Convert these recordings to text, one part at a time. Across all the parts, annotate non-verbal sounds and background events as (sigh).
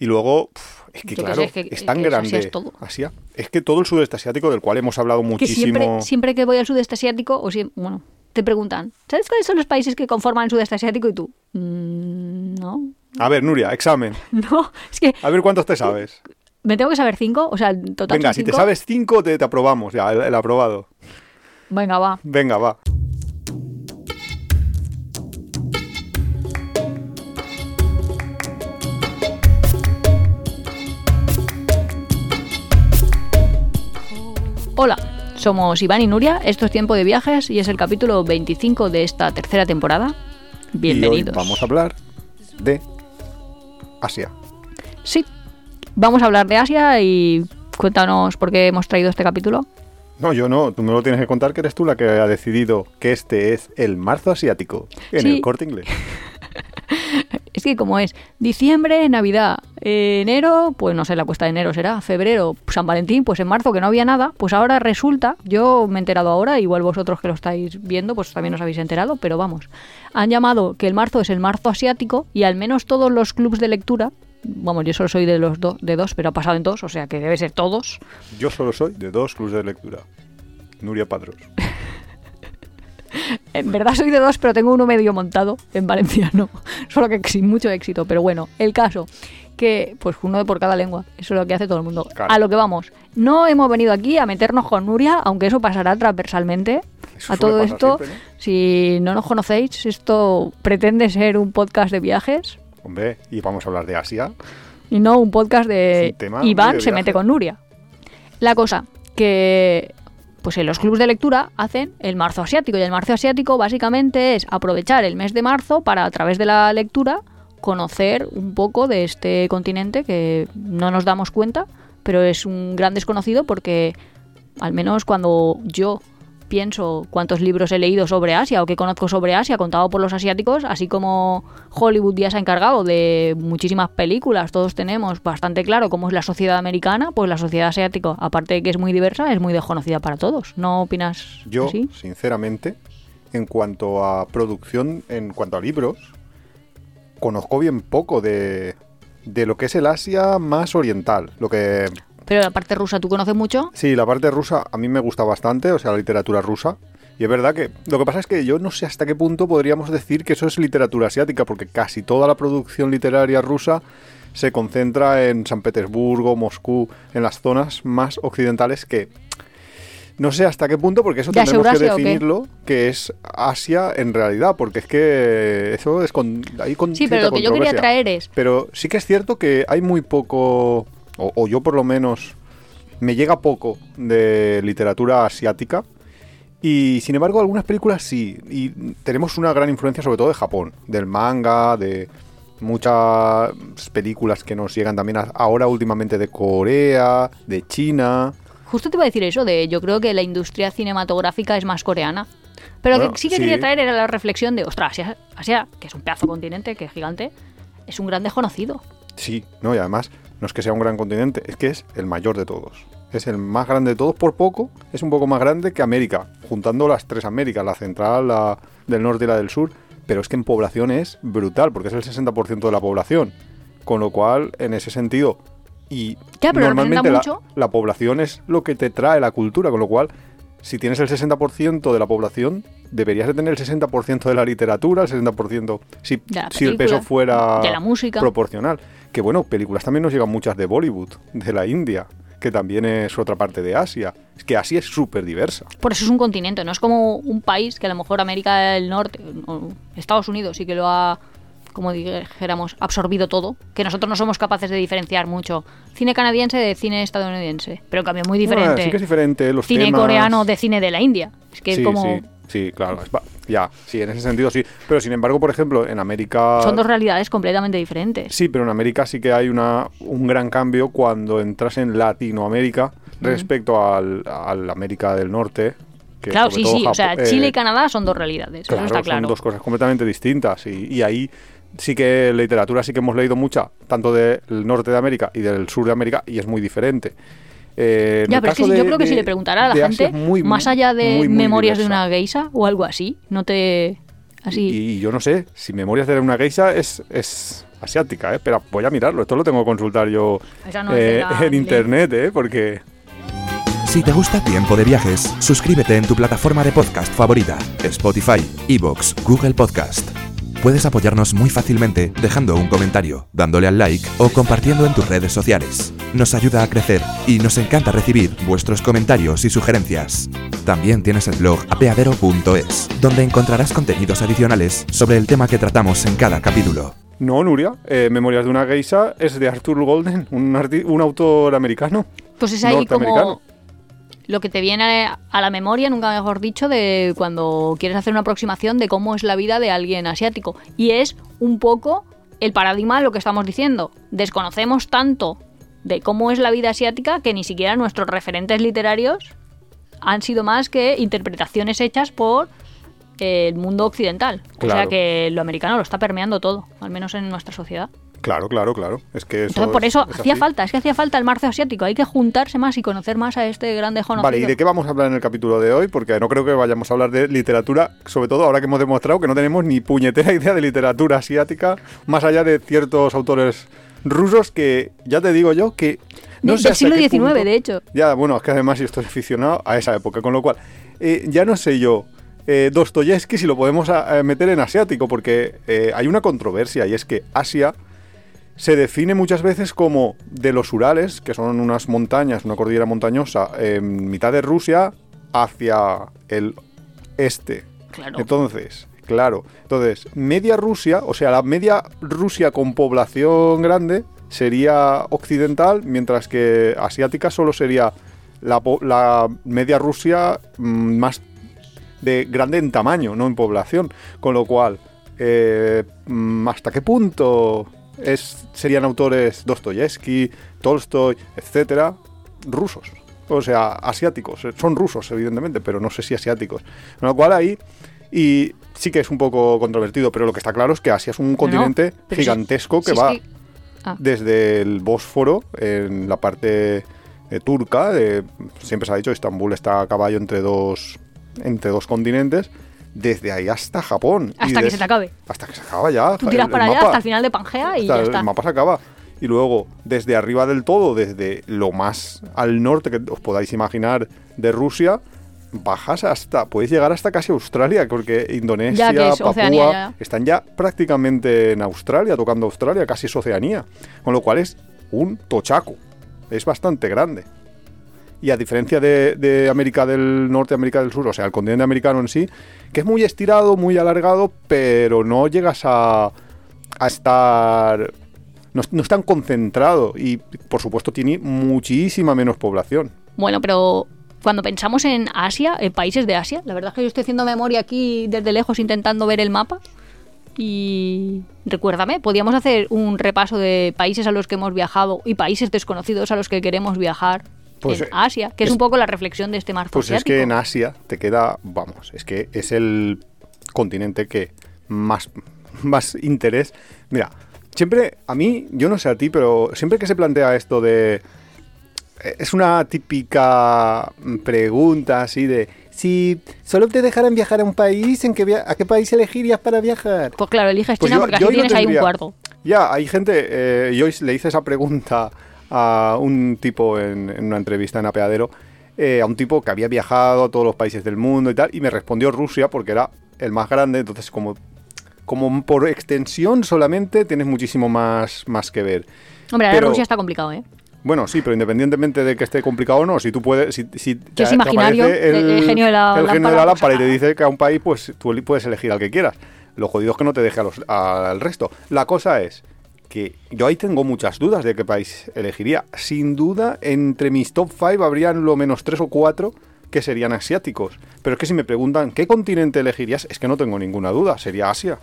Y luego, pf, es que Yo claro, sé, es, es que- tan es- Asia grande es todo. Asia. Es que todo el sudeste asiático, del cual hemos hablado Que muchísimo. siempre, siempre que voy al sudeste asiático, o si, bueno, te preguntan, ¿sabes cuáles son los países que conforman el sudeste asiático? Y tú, "Mm, no, A ver, Nuria, examen. (laughs) no, es que A ver cuántos te sabes. me tengo que saber cinco, o sea, total Venga, si te cinco. sabes cinco, te, te aprobamos. Ya, el, el aprobado. Venga, va. Venga, va. Hola, somos Iván y Nuria, esto es Tiempo de Viajes y es el capítulo 25 de esta tercera temporada. Bienvenidos. Y hoy vamos a hablar de Asia. Sí, vamos a hablar de Asia y cuéntanos por qué hemos traído este capítulo. No, yo no. Tú me lo tienes que contar que eres tú la que ha decidido que este es el marzo asiático en Sí. el corte inglés. (laughs) Es que como es diciembre, Navidad, eh, enero, pues no sé, la cuesta de enero será, febrero, San Valentín, pues en marzo que no había nada, pues ahora resulta, yo me he enterado ahora, igual vosotros que lo estáis viendo, pues también os habéis enterado, pero vamos, han llamado que el marzo es el marzo asiático y al menos todos los clubs de lectura, vamos, yo solo soy de los do- de dos, pero ha pasado en dos, o sea que debe ser todos, Yo solo soy de dos clubes de lectura. Nuria Padros. (laughs) (laughs) En verdad soy de dos, pero tengo uno medio montado en valenciano. (laughs) Solo que sin mucho éxito. Pero bueno, el caso, que pues uno de por cada lengua. Eso es lo que hace todo el mundo. Claro. A lo que vamos. No hemos venido aquí a meternos con Nuria, aunque eso pasará transversalmente. Eso a todo esto, siempre, ¿no? si no nos conocéis, esto pretende ser un podcast de viajes Hombre, y vamos a hablar de Asia. y no un podcast de tema Iván de se mete con Nuria. La cosa que pues en los clubes de lectura hacen el marzo asiático y el marzo asiático básicamente es aprovechar el mes de marzo para a través de la lectura conocer un poco de este continente que no nos damos cuenta, pero es un gran desconocido porque al menos cuando yo pienso cuántos libros he leído sobre Asia o que conozco sobre Asia contado por los asiáticos, así como Hollywood ya se ha encargado de muchísimas películas, todos tenemos bastante claro cómo es la sociedad americana, pues la sociedad asiática, aparte de que es muy diversa, es muy desconocida para todos. ¿No opinas Yo, así? sinceramente, en cuanto a producción, en cuanto a libros, conozco bien poco de, de lo que es el Asia más oriental. Lo que Pero la parte rusa, ¿tú conoces mucho? Sí, la parte rusa a mí me gusta bastante, o sea, la literatura rusa. Y es verdad que lo que pasa es que yo no sé hasta qué punto podríamos decir que eso es literatura asiática, porque casi toda la producción literaria rusa se concentra en San Petersburgo, Moscú, en las zonas más occidentales que... No sé hasta qué punto, porque eso ¿Ya es tendremos que definirlo, que es Asia en realidad, porque es que eso es con... Ahí con Sí, pero lo que yo quería traer es... Pero sí que es cierto que hay muy poco, o, o yo por lo menos, me llega poco de literatura asiática. Y sin embargo, algunas películas sí. Y tenemos una gran influencia sobre todo de Japón, del manga, de muchas películas que nos llegan también ahora últimamente de Corea, de China. Justo te iba a decir eso, de yo creo que la industria cinematográfica es más coreana. Pero Bueno, que sí que sí. quería traer era la reflexión de, ostras, Asia, Asia, que es un pedazo de continente, que es gigante, es un gran desconocido. Sí, no, y además no es que sea un gran continente, es que es el mayor de todos. Es el más grande de todos por poco, es un poco más grande que América, juntando las tres Américas, la central, la del norte y la del sur, pero es que en población es brutal, porque es el 60% de la población. Con lo cual, en ese sentido, y Ya, pero normalmente la, la población es lo que te trae la cultura, con lo cual, si tienes el 60% de la población, deberías de tener el 60% de la literatura, el 60%, si, si el peso fuera de la música. proporcional. Que bueno, películas también nos llegan muchas de Bollywood, de la India, que también es otra parte de Asia. Es que Asia es súper diversa. Por eso es un continente, no es como un país que a lo mejor América del Norte, Estados Unidos sí que lo ha, como dijéramos, absorbido todo, que nosotros no somos capaces de diferenciar mucho cine canadiense de cine estadounidense, pero en cambio muy diferente. Bueno, sí que es diferente los cine temas. coreano de cine de la India. Es que sí, es como... sí, sí, claro. Ya, sí, en ese sentido sí. Pero sin embargo, por ejemplo, en América... Son dos realidades completamente diferentes. Sí, pero en América sí que hay una, un gran cambio cuando entras en Latinoamérica respecto al, al América del Norte. claro, sí, sí. O sea, Chile eh, y Canadá son dos realidades. Claro, eso está claro. son dos cosas completamente distintas. Y, y ahí sí que literatura sí que hemos leído mucha, tanto del norte de América y del sur de América, y es muy diferente. Eh, Ya, pero es que yo creo que si le preguntara a la gente, muy, más allá de muy, muy memorias de una geisha o algo así, no te Así. Y, y yo no sé, si Memorias de una geisha es, es asiática, ¿eh? Pero voy a mirarlo, esto lo tengo que consultar yo no eh, (laughs) en internet, ¿eh? Porque... Si te gusta Tiempo de Viajes, suscríbete en tu plataforma de podcast favorita, Spotify, Evox, Google Podcast. Puedes apoyarnos muy fácilmente dejando un comentario, dándole al like o compartiendo en tus redes sociales. Nos ayuda a crecer y nos encanta recibir vuestros comentarios y sugerencias. También tienes el blog apeadero.es, donde encontrarás contenidos adicionales sobre el tema que tratamos en cada capítulo. No, Nuria, eh, Memorias de una geisha es de Arthur Golden, un, autor americano. Pues es ahí norteamericano. como lo que te viene a la memoria, nunca mejor dicho, de cuando quieres hacer una aproximación de cómo es la vida de alguien asiático. Y es un poco el paradigma de lo que estamos diciendo. Desconocemos tanto de cómo es la vida asiática que ni siquiera nuestros referentes literarios han sido más que interpretaciones hechas por el mundo occidental. O sea que lo americano lo está permeando todo, al menos en nuestra sociedad. Claro, claro, claro. Es que eso Entonces, por es- eso es hacía así. falta, es que hacía falta el marzo asiático. Hay que juntarse más y conocer más a este grande conocido. Vale, ¿y de qué vamos a hablar en el capítulo de hoy? Porque no creo que vayamos a hablar de literatura, sobre todo ahora que hemos demostrado que no tenemos ni puñetera (laughs) idea de literatura asiática, más allá de ciertos autores rusos que, ya te digo yo, que... No sé del siglo XIX, punto- de hecho. Ya, bueno, es que además yo estoy aficionado a esa época, con lo cual, eh, ya no sé yo, eh, Dostoyevsky si lo podemos a- a meter en asiático, porque eh, hay una controversia y es que Asia se define muchas veces como de los Urales, que son unas montañas, una cordillera montañosa, en mitad de Rusia, hacia el este. Claro. Entonces, claro, entonces, media Rusia, o sea, la media Rusia con población grande sería occidental, mientras que asiática solo sería la, media Rusia mm, más de grande en tamaño, no en población. Con lo cual, eh, mm, ¿hasta qué punto es, serían autores Dostoyevsky, Tolstoy, etcétera, rusos? O sea, asiáticos. Son rusos, evidentemente, pero no sé si asiáticos. Con lo cual ahí... Y sí que es un poco controvertido, pero lo que está claro es que Asia es un continente si- gigantesco que si es va que- Ah. desde el Bósforo, en la parte eh, turca, de- siempre se ha dicho, Estambul está a caballo entre dos, entre dos continentes, desde ahí hasta Japón. Y Hasta que des- se te acabe. Hasta que se acaba ya. Tú tiras el- para el allá mapa. hasta el final de Pangea y Hasta ya el está. mapa se acaba. Y luego, desde arriba del todo, desde lo más al norte que os podáis imaginar de Rusia, bajas hasta, puedes llegar hasta casi Australia, porque Indonesia, Ya es Papúa, Oceanía, ya. están ya prácticamente en Australia, tocando Australia, casi es Oceanía. Con lo cual es un tochaco. Es bastante grande. Y a diferencia de, América del Norte, América del Sur, o sea, el continente americano en sí, que es muy estirado, muy alargado, pero no llegas a, a estar... No, no es tan concentrado y, por supuesto, tiene muchísima menos población. Bueno, pero cuando pensamos en Asia, en países de Asia, la verdad es que yo estoy haciendo memoria aquí desde lejos intentando ver el mapa. Y recuérdame, podíamos hacer un repaso de países a los que hemos viajado y países desconocidos a los que queremos viajar Pues, en eh, Asia, que es, es- un poco la reflexión de este marzo Pues es que en Asia te queda, vamos, es que es el continente que más, (laughs) más interés. Mira, siempre, a mí, yo no sé a ti, pero siempre que se plantea esto de... eh, Es una típica pregunta así de... Si solo te dejaran viajar a un país, ¿en qué via- ¿a qué país elegirías para viajar? Pues claro, eliges Pues China yo- porque yo así no tienes ahí un cuarto. Ya, hay gente, eh, yo le hice esa pregunta a un tipo en, en una entrevista en Apeadero, eh, a un tipo que había viajado a todos los países del mundo y tal, y me respondió Rusia porque era el más grande, entonces como, como por extensión solamente tienes muchísimo más, más que ver. Hombre, ahora Pero- Rusia está complicado, ¿eh? Bueno, sí, pero independientemente de que esté complicado o no, si tú puedes, si, si te, es imaginario, el- el genio de la el genio de la lámpara, y te dice que a un país, pues tú puedes elegir al que quieras. Lo jodido es que no te deje a los- al resto. La cosa es que yo ahí tengo muchas dudas de qué país elegiría. Sin duda, entre mis top 5 habrían lo menos 3 o 4 que serían asiáticos. Pero es que si me preguntan qué continente elegirías, es que no tengo ninguna duda, sería Asia.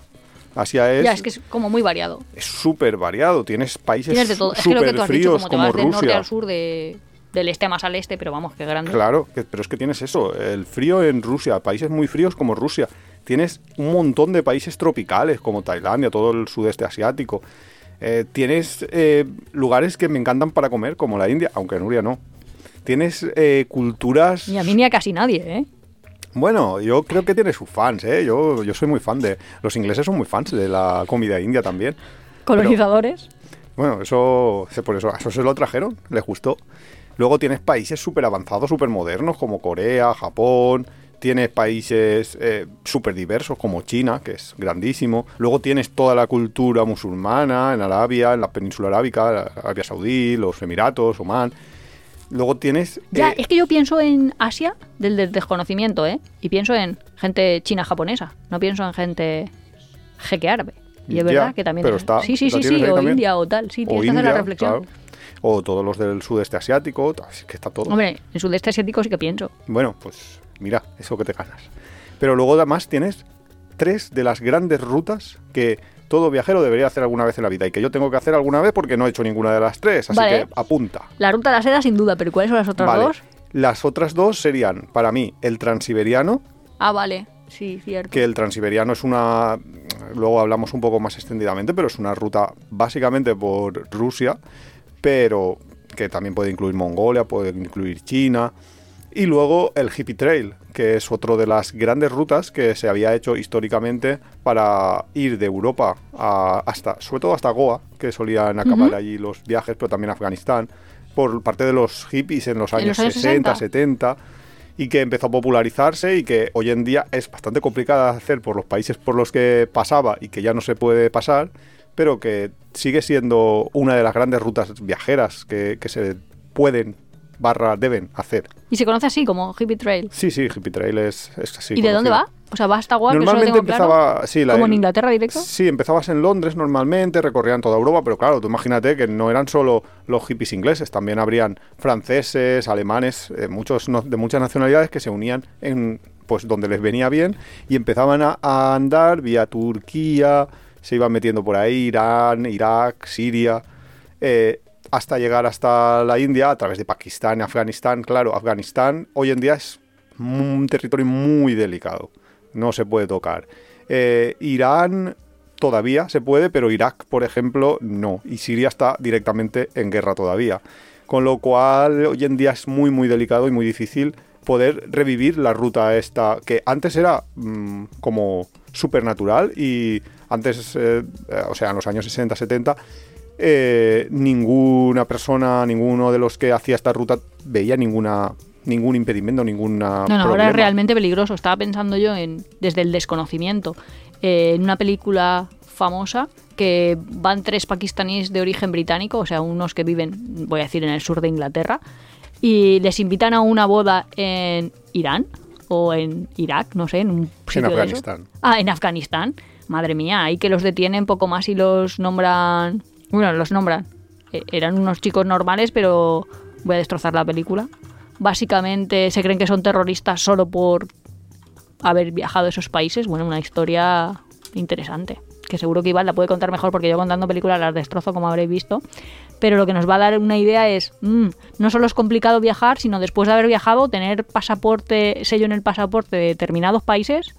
Asia es ya, es que es como muy variado. es súper variado, tienes países Tienes de todo. Es que lo que súper tú has dicho, fríos como te como vas del norte Rusia. al sur, de, del este más al este, pero vamos, qué grande. Claro, que- pero es que tienes eso, el frío en Rusia, países muy fríos como Rusia. Tienes un montón de países tropicales como Tailandia, todo el sudeste asiático. Eh, tienes eh, lugares que me encantan para comer, como la India, aunque Nuria no. Tienes eh, culturas... Ni a mí ni a casi nadie, ¿eh? Bueno, yo creo que tiene sus fans, ¿eh? Yo, yo soy muy fan de... Los ingleses son muy fans de la comida india también. Colonizadores. Bueno, eso, por eso, eso se lo trajeron, les gustó. Luego tienes países súper avanzados, súper modernos, como Corea, Japón. Tienes países súper diversos, como China, que es grandísimo. Luego tienes toda la cultura musulmana en Arabia, en la península arábica, la Arabia Saudí, los Emiratos, Omán. Luego tienes... Ya, eh, es que yo pienso en Asia del, del desconocimiento, ¿eh? Y pienso en gente china-japonesa, no pienso en gente jeque árabe. Y es verdad que también... pero es- está- sí, sí, ¿lo sí, sí, o también? India o tal, sí, o tienes que hacer la reflexión. claro. O todos los del sudeste asiático, que está todo. Hombre, en sudeste asiático sí que pienso. Bueno, pues mira, eso que te ganas. Pero luego además tienes tres de las grandes rutas que todo viajero debería hacer alguna vez en la vida y que yo tengo que hacer alguna vez porque no he hecho ninguna de las tres, así Vale. que apunta. La ruta de la seda sin duda, pero ¿cuáles son las otras Vale. dos? Las otras dos serían, para mí, el transiberiano, Ah, vale, sí, cierto. que el transiberiano es una... Luego hablamos un poco más extendidamente, pero es una ruta básicamente por Rusia, pero que también puede incluir Mongolia, puede incluir China. Y luego el Hippie Trail, que es otro de las grandes rutas que se había hecho históricamente para ir de Europa a- hasta, sobre todo hasta Goa, que solían acabar allí los viajes, pero también Afganistán, por parte de los hippies en los ¿En años, los años 60, 60? 70 y que empezó a popularizarse y que hoy en día es bastante complicada de hacer por los países por los que pasaba y que ya no se puede pasar, pero que sigue siendo una de las grandes rutas viajeras que, que se pueden barra deben hacer. Y se conoce así, como Hippie Trail. Sí, sí, Hippie Trail es, es así. ¿Y de dónde va? O sea, va hasta Goa, que eso lo Normalmente claro. empezaba, sí, la- ¿Como en Inglaterra directo? Sí, empezabas en Londres normalmente, recorrían toda Europa, pero claro, tú imagínate que no eran solo los hippies ingleses, también habrían franceses, alemanes, eh, muchos no- de muchas nacionalidades que se unían en pues donde les venía bien y empezaban a, a andar vía Turquía, se iban metiendo por ahí, Irán, Irak, Siria, eh, hasta llegar hasta la India a través de Pakistán, Afganistán. Claro, Afganistán hoy en día es un territorio muy delicado, no se puede tocar. Eh, Irán todavía se puede, pero Irak, por ejemplo, no. Y Siria está directamente en guerra todavía. Con lo cual, hoy en día es muy, muy delicado y muy difícil poder revivir la ruta esta, que antes era mm, como supernatural y antes, eh, eh, o sea, en los años 60, 70, eh, ninguna persona, ninguno de los que hacía esta ruta veía ninguna ningún impedimento, ninguna No, no, ahora problema. es realmente peligroso. Estaba pensando yo en desde el desconocimiento. eh, en una película famosa que van tres pakistaníes de origen británico, o sea, unos que viven, voy a decir, en el sur de Inglaterra, y les invitan a una boda en Irán o en Irak, no sé, en un sitio de esos. Afganistán. Ah, en Afganistán. Madre mía, ahí que los detienen poco más y los nombran. Bueno, los nombran. Eh, eran unos chicos normales, pero voy a destrozar la película. Básicamente se creen que son terroristas solo por haber viajado a esos países. Bueno, una historia interesante. Que seguro que Iván la puede contar mejor porque yo contando películas las destrozo, como habréis visto. Pero lo que nos va a dar una idea es, mm, no solo es complicado viajar, sino después de haber viajado, tener pasaporte, sello en el pasaporte de determinados países,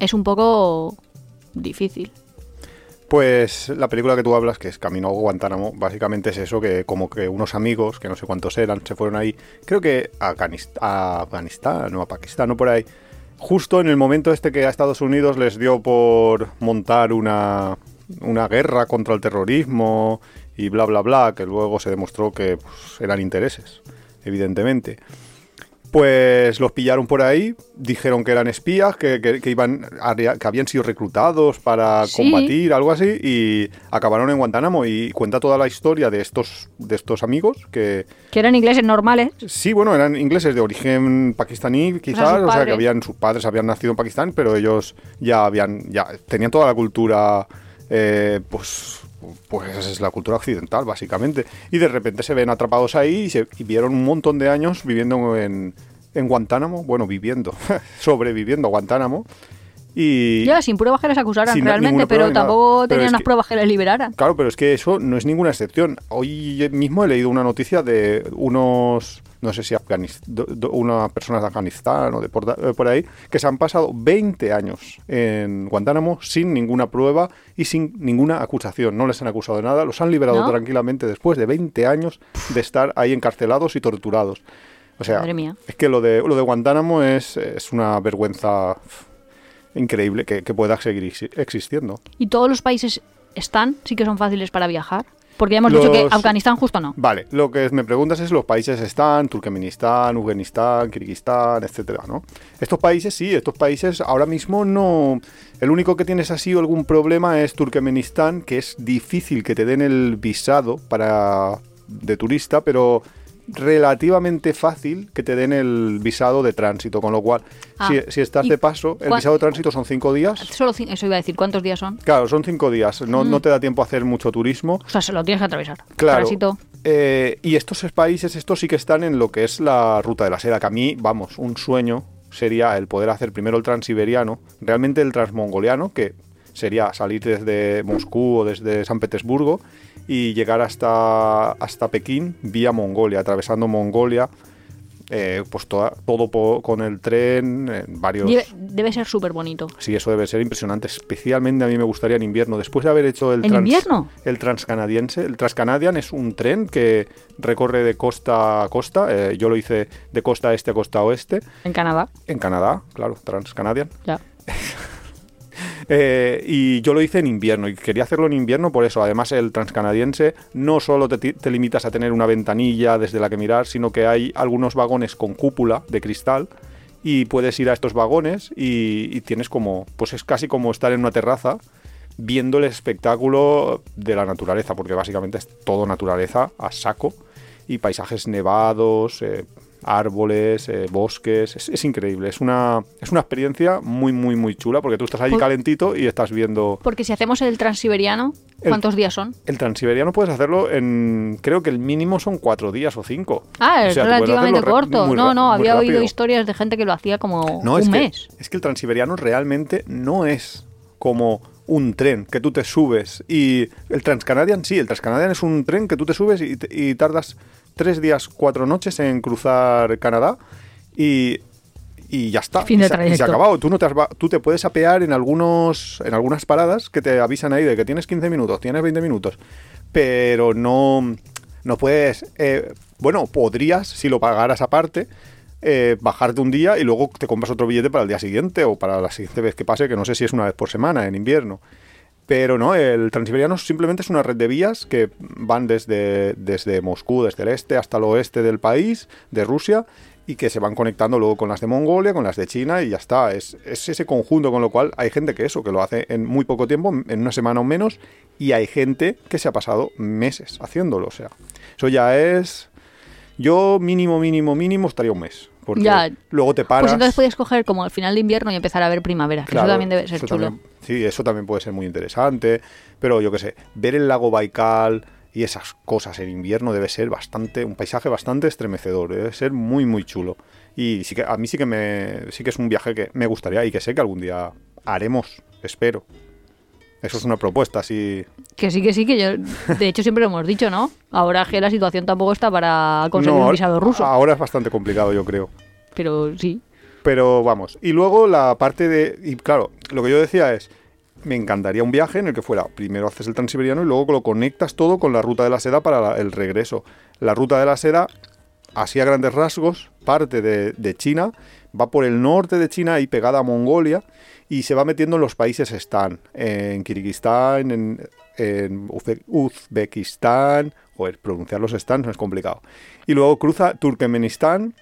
es un poco difícil. Pues la película que tú hablas, que es Camino a Guantánamo, básicamente es eso, que como que unos amigos, que no sé cuántos eran, se fueron ahí, creo que a, Afganist- a Afganistán o a Pakistán o por ahí, justo en el momento este que a Estados Unidos les dio por montar una, una guerra contra el terrorismo y bla, bla, bla, que luego se demostró que pues, eran intereses, evidentemente. Pues los pillaron por ahí, dijeron que eran espías, que, que- que iban a- que habían sido reclutados para Sí. combatir, algo así, y acabaron en Guantánamo. Y cuenta toda la historia de estos, de estos amigos que, Que eran ingleses normales. sí, bueno, eran ingleses de origen pakistaní, quizás, o sea, que habían sus padres habían nacido en Pakistán, pero ellos ya habían, ya tenían toda la cultura, eh, pues, pues es la cultura occidental, básicamente. Y de repente se ven atrapados ahí y, se, y vieron un montón de años viviendo en, en Guantánamo, bueno, viviendo, (laughs) sobreviviendo a Guantánamo. Y, Ya, sin pruebas que les acusaran realmente, pero tampoco Pero tenían las que- pruebas que les liberaran. Claro, pero es que eso no es ninguna excepción. Hoy mismo he leído una noticia de unos, no sé si unas personas de Afganistán o de por, eh, por ahí, que se han pasado 20 años en Guantánamo sin ninguna prueba y sin ninguna acusación. No les han acusado de nada, los han liberado ¿No? tranquilamente después de 20 años de estar ahí encarcelados y torturados. O sea, Madre mía. es que lo de, lo de Guantánamo es, es una vergüenza increíble que, que pueda seguir exi- existiendo. ¿Y todos los países están? ¿Sí que son fáciles para viajar? Porque ya hemos dicho que Los- Afganistán justo no. Vale, lo que me preguntas es los países están, Turkmenistán, Uzbekistán, Kirguistán, etcétera, ¿no? Estos países sí, estos países ahora mismo no. El único que tienes así o algún problema es Turkmenistán, que es difícil que te den el visado para de turista, pero relativamente fácil que te den el visado de tránsito, con lo cual, Ah, si, si estás ¿y de paso, el visado de tránsito son cinco días. Solo eso iba a decir, ¿cuántos días son? Claro, son cinco días, no, Mm. no te da tiempo a hacer mucho turismo. O sea, se lo tienes que atravesar. Claro. Tránsito. Eh, y estos países, estos sí que están en lo que es la ruta de la seda, que a mí, vamos, un sueño sería el poder hacer primero el transiberiano, realmente el transmongoliano, que sería salir desde Moscú o desde San Petersburgo y llegar hasta, hasta Pekín vía Mongolia, atravesando Mongolia, eh, pues toda- todo po- con el tren, en varios... Debe, debe ser súper bonito. Sí, eso debe ser impresionante. Especialmente a mí me gustaría en invierno. Después de haber hecho el, ¿En trans- invierno? el transcanadiense. El transcanadian es un tren que recorre de costa a costa. Eh, yo lo hice de costa este a costa oeste. En Canadá. En Canadá, claro, transcanadian. Ya. (laughs) Eh, y yo lo hice en invierno y quería hacerlo en invierno por eso. Además, el transcanadiense no solo te, limitas a tener una ventanilla desde la que mirar, sino que hay algunos vagones con cúpula de cristal y puedes ir a estos vagones y, y tienes como, pues es casi como estar en una terraza viendo el espectáculo de la naturaleza, porque básicamente es todo naturaleza a saco y paisajes nevados, eh, árboles, eh, bosques, es, es increíble, es una, es una experiencia muy, muy, muy chula, porque tú estás allí calentito y estás viendo... Porque si hacemos el transiberiano, El- ¿cuántos días son? El transiberiano puedes hacerlo en, creo que el mínimo son cuatro días o cinco. Ah, O es sea, relativamente corto. muy No, no, había oído historias de gente que lo hacía como No, un es mes. Que, es que el transiberiano realmente no es como un tren que tú te subes y el Transcanadian sí, el Transcanadian es un tren que tú te subes y tardas tres días, cuatro noches en cruzar Canadá y, y ya está. Fin de y, se, y se ha acabado. Tú, no te has tú te puedes apear en, algunos, en algunas paradas que te avisan ahí de que tienes 15 minutos, tienes 20 minutos, pero no, no puedes... eh, bueno, podrías, si lo pagaras aparte, eh, bajarte un día y luego te compras otro billete para el día siguiente o para la siguiente vez que pase, que no sé si es una vez por semana en invierno. Pero no, el transiberiano simplemente es una red de vías que van desde, desde Moscú, desde el este hasta el oeste del país, de Rusia, y que se van conectando luego con las de Mongolia, con las de China y ya está. Es, es ese conjunto con lo cual hay gente que eso, que lo hace en muy poco tiempo, en una semana o menos, y hay gente que se ha pasado meses haciéndolo. O sea, eso ya es... Yo mínimo, mínimo, mínimo estaría un mes. Porque Ya. luego te paras... Pues entonces puedes coger como al final de invierno y empezar a ver primavera. que eso también debe ser chulo. también- sí, eso también puede ser muy interesante. Pero yo qué sé, ver el lago Baikal y esas cosas en invierno debe ser bastante, un paisaje bastante estremecedor. Debe ser muy, muy chulo. Y sí que a mí sí que me, sí que es un viaje que me gustaría y que sé que algún día haremos, espero. Eso es una propuesta, sí. Que sí, que sí, que yo. De hecho, siempre lo hemos dicho, ¿no? Ahora que la situación tampoco está para conseguir No, un visado ruso. Ahora es bastante complicado, yo creo. Pero sí. Pero vamos, y luego la parte de... Y claro, lo que yo decía es, me encantaría un viaje en el que fuera, primero haces el transiberiano y luego lo conectas todo con la ruta de la seda para la- el regreso. La ruta de la seda, así a grandes rasgos, parte de, de China, va por el norte de China y pegada a Mongolia y se va metiendo en los países están, en Kirguistán, en, en Uzbe- Uzbekistán, joder, pronunciarlos están no es complicado. Y luego cruza Turkmenistán,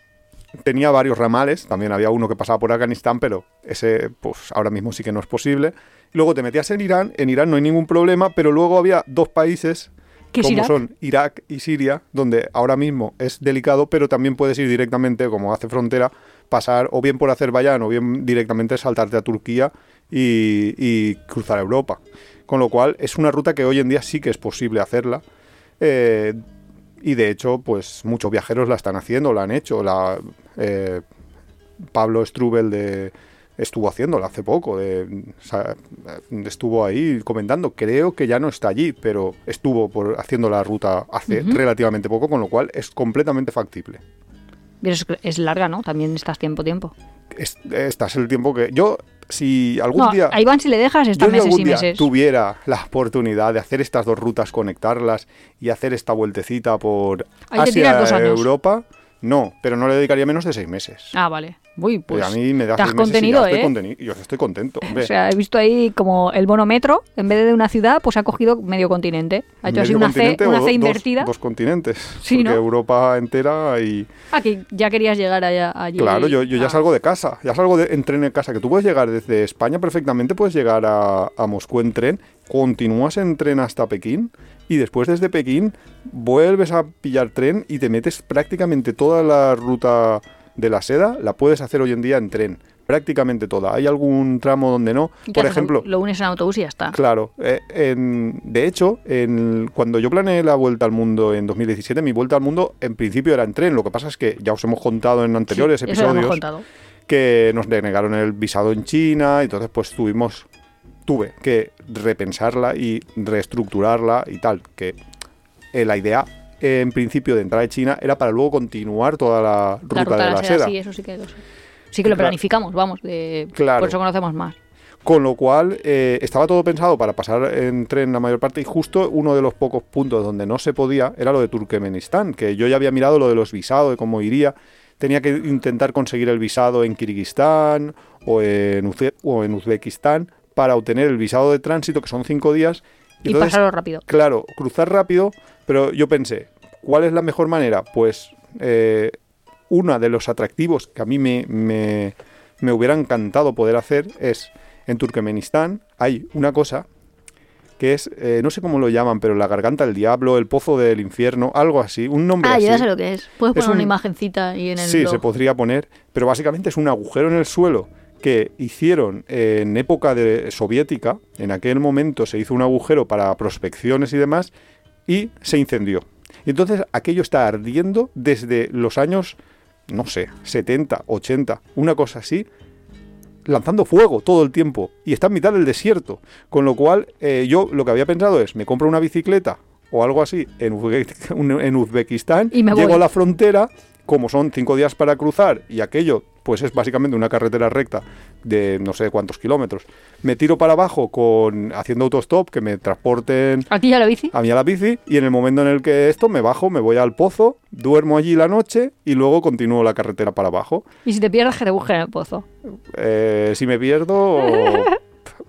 tenía varios ramales, también había uno que pasaba por Afganistán, pero ese pues ahora mismo sí que no es posible. Luego te metías en Irán, en Irán no hay ningún problema, pero luego había dos países ¿Qué es como Irak? son Irak y Siria, donde ahora mismo es delicado, pero también puedes ir directamente, como hace frontera, pasar o bien por Azerbaiyán o bien directamente saltarte a Turquía y, y cruzar Europa. Con lo cual es una ruta que hoy en día sí que es posible hacerla. eh, y de hecho, pues muchos viajeros la están haciendo, la han hecho. La, eh, Pablo Strubel de, estuvo haciéndola hace poco. de- o sea, estuvo ahí comentando. Creo que ya no está allí, pero estuvo por, haciendo la ruta hace relativamente poco, con lo cual es completamente factible. Pero es, es larga, ¿no? También estás tiempo, tiempo. Es- estás el tiempo que. Yo, si algún No, día. a Iván si le dejas está meses algún y día meses. tuviera la oportunidad de hacer estas dos rutas, conectarlas y hacer esta vueltecita por Hay Asia. Europa, No, pero no le dedicaría menos de seis meses. Ah, vale. Uy, pues. a mí me da te has seis meses y contenido, ¿eh? conteni- Yo estoy contento. hombre. (laughs) O sea, he visto ahí como el bonometro, en vez de una ciudad, pues ha cogido medio continente. Ha hecho así una C, una C dos- invertida. Dos, continentes. Sí, porque ¿no? Europa entera y... Ah, que ya querías llegar allá, allí. Claro, yo, yo ya salgo de casa, ya salgo de, en tren en casa, que tú puedes llegar desde España perfectamente, puedes llegar a, a Moscú en tren, continúas en tren hasta Pekín y después desde Pekín vuelves a pillar tren y te metes prácticamente toda la ruta de la seda, la puedes hacer hoy en día en tren, prácticamente toda. Hay algún tramo donde no, ¿Y qué por ejemplo... Lo unes en autobús y ya está. Claro, eh, en- de hecho, en- cuando yo planeé la vuelta al mundo en 2017, mi vuelta al mundo en principio era en tren. Lo que pasa es que ya os hemos contado en anteriores Sí, eso lo hemos episodios contado. que nos denegaron el visado en China, y entonces pues tuvimos, tuve que repensarla y reestructurarla y tal, que eh, la idea en principio de entrar a China era para luego continuar toda la ruta, La ruta de la, seda. sí, eso sí que lo sé. Sí que lo Claro. planificamos, vamos, de... Claro. por eso conocemos más. Con lo cual, eh, estaba todo pensado para pasar en tren la mayor parte y justo uno de los pocos puntos donde no se podía era lo de Turkmenistán, que yo ya había mirado lo de los visados, de cómo iría. Tenía que intentar conseguir el visado en Kirguistán o en, Uze- o en Uzbekistán para obtener el visado de tránsito, que son cinco días. Y entonces, pasarlo rápido. Claro, cruzar rápido, pero yo pensé, ¿cuál es la mejor manera? Pues eh, uno de los atractivos que a mí me, me, me hubiera encantado poder hacer es, en Turkmenistán hay una cosa que es, eh, no sé cómo lo llaman, pero la garganta del diablo, el pozo del infierno, algo así, un nombre Ah, así. ya sé lo que es. Puedes Es poner una un- imagencita ahí en el Sí, blog. se podría poner, pero básicamente es un agujero en el suelo que hicieron en época de soviética. En aquel momento se hizo un agujero para prospecciones y demás y se incendió. Y entonces aquello está ardiendo desde los años, no sé, 70, 80, una cosa así, lanzando fuego todo el tiempo y está en mitad del desierto. Con lo cual, eh, yo lo que había pensado es, me compro una bicicleta o algo así en, Uzbe- (laughs) en Uzbekistán, Y me llego voy. a la frontera, como son cinco días para cruzar y aquello, pues es básicamente una carretera recta de no sé cuántos kilómetros, me tiro para abajo con haciendo autostop, que me transporten Aquí ya la bici. a mí a la bici y en el momento en el que esto me bajo, me voy al pozo, duermo allí la noche y luego continúo la carretera para abajo. Y si te pierdes, que te busquen en el pozo. Eh, si me pierdo, (laughs)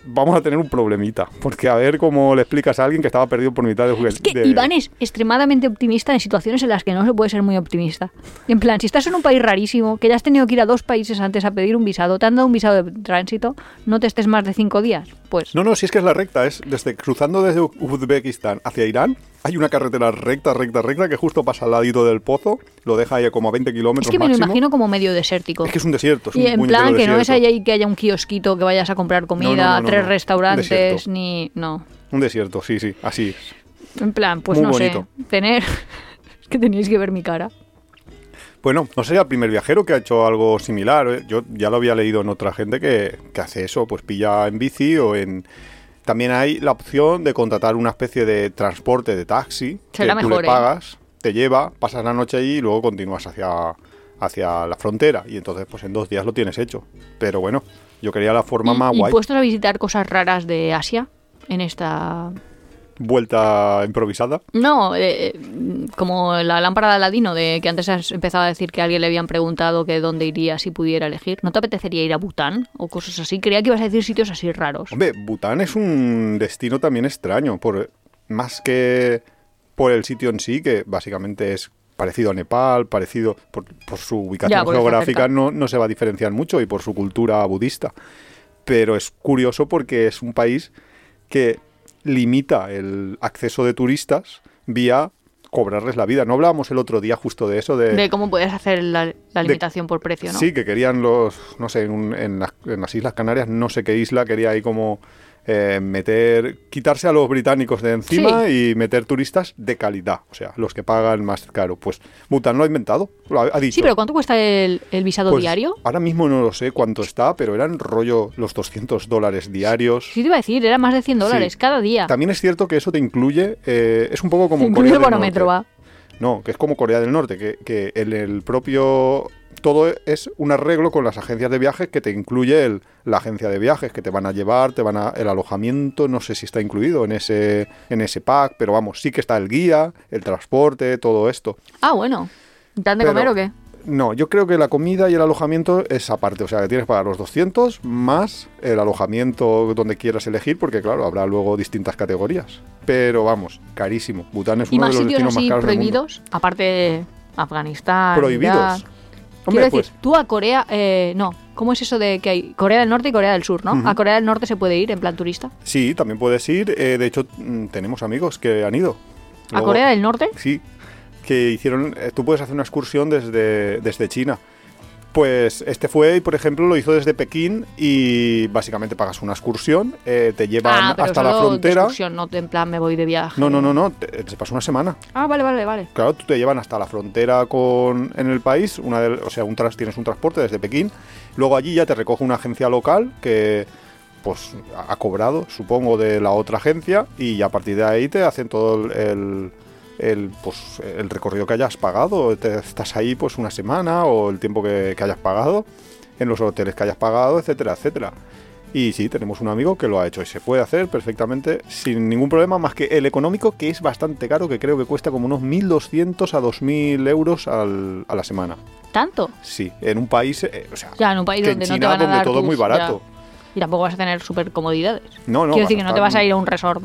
vamos a tener un problemita. Porque a ver cómo le explicas a alguien que estaba perdido por mitad de juguete. Es que Iván es extremadamente optimista en situaciones en las que no se puede ser muy optimista. En plan, si estás en un país rarísimo, que ya has tenido que ir a dos países antes a pedir un visado, te han dado un visado de tránsito, no te estés más de cinco días, pues... No, no, si es que es la recta, es desde cruzando desde Uzbekistán hacia Irán, hay una carretera recta, recta, recta que justo pasa al ladito del pozo, lo deja ahí como a 20 kilómetros Es que me lo imagino como medio desértico. Es que es un desierto, es y un en plan, que no es ahí que haya un kiosquito que vayas a comprar comida, no, no, tres no. Restaurantes, desierto. ni... No. Un desierto, sí, sí, así es. En plan, pues Muy no bonito. sé, tener... (laughs) es que tenéis que ver mi cara. Bueno, no sería el primer viajero que ha hecho algo similar. ¿eh? Yo ya lo había leído en otra gente que, que hace eso, pues pilla en bici o en... También hay la opción de contratar una especie de transporte de taxi. Será que tú mejor, le ¿eh? pagas, te lleva, pasas la noche allí y luego continúas hacia, hacia la frontera. Y entonces, pues en dos días lo tienes hecho. Pero bueno, yo quería la forma ¿Y, más y guay. puestos a visitar cosas raras de Asia en esta Vuelta improvisada. No, eh, eh, como la lámpara de Aladino, de que antes has empezado a decir que a alguien le habían preguntado que dónde iría si pudiera elegir. ¿No te apetecería ir a Bután o cosas así? Creía que ibas a decir sitios así raros. Hombre, Bután es un destino también extraño, por más que por el sitio en sí, que básicamente es parecido a Nepal, parecido por, por su ubicación Ya, geográfica, no, no se va a diferenciar mucho y por su cultura budista. Pero es curioso porque es un país que limita el acceso de turistas vía cobrarles la vida. No hablábamos el otro día justo de eso, De cómo puedes hacer la, la de- limitación por precio, ¿no? Sí, que querían los, no sé, en, un- en las, en las Islas Canarias, no sé qué isla, quería ahí como eh, meter, quitarse a los británicos de encima y meter turistas de calidad, o sea, los que pagan más caro. Pues Bután lo ha inventado, lo ha, ha dicho. Sí, pero ¿cuánto cuesta el, el visado Pues, diario? Ahora mismo no lo sé cuánto está, pero eran rollo los 200 dólares diarios. Sí, te iba a decir, era más de 100 dólares Sí. cada día. También es cierto que eso te incluye, eh, es un poco como Incluye el va. No, que es como Corea del Norte, que, que en el propio... Todo es un arreglo con las agencias de viajes que te incluye el- la agencia de viajes, que te van a llevar, te van a... El alojamiento, no sé si está incluido en ese, en ese pack, pero vamos, sí que está el guía, el transporte, todo esto. Ah, bueno. ¿Dan de Pero- comer o qué? No, yo creo que la comida y el alojamiento es aparte, o sea, que tienes pagar los 200 más el alojamiento donde quieras elegir, porque claro, habrá luego distintas categorías. Pero vamos, carísimo. Bután es ¿Y uno de más los sitios destinos más del mundo. prohibidos? Aparte de Afganistán. Prohibidos. Irak. Hombre, Quiero decir, pues tú a Corea, eh, no, ¿cómo es eso de que hay Corea del Norte y Corea del Sur, no? A Corea del Norte se puede ir en plan turista. sí, también puedes ir. eh, de hecho, mm, tenemos amigos que han ido. ¿A Corea del Norte? Sí, que hicieron. eh, tú puedes hacer una excursión desde, desde China. Pues este fue y, por ejemplo, lo hizo desde Pekín y básicamente pagas una excursión, eh, te llevan ah, pero hasta la de frontera. excursión, no en plan me voy de viaje. No, no, no, no, te, te pasa una semana. Ah, vale, vale, vale. Claro, tú te llevan hasta la frontera con en el país, una del- o sea, un tras, tienes un transporte desde Pekín, luego allí ya te recoge una agencia local que pues ha cobrado, supongo, de la otra agencia y a partir de ahí te hacen todo el, el, el, pues, el recorrido que hayas pagado, te, estás ahí pues una semana o el tiempo que, que hayas pagado, en los hoteles que hayas pagado, etcétera, etcétera. Y sí, tenemos un amigo que lo ha hecho y se puede hacer perfectamente sin ningún problema, más que el económico, que es bastante caro, que creo que cuesta como unos 1.200 a 2.000 euros al- a la semana. ¿Tanto? Sí, en un país, eh, o sea, Ya, en un país que en donde no te China, van a donde dar todo es muy barato. ya. Y tampoco vas a tener super comodidades. No, no. Quiero decir que no te vas a ir a un resort.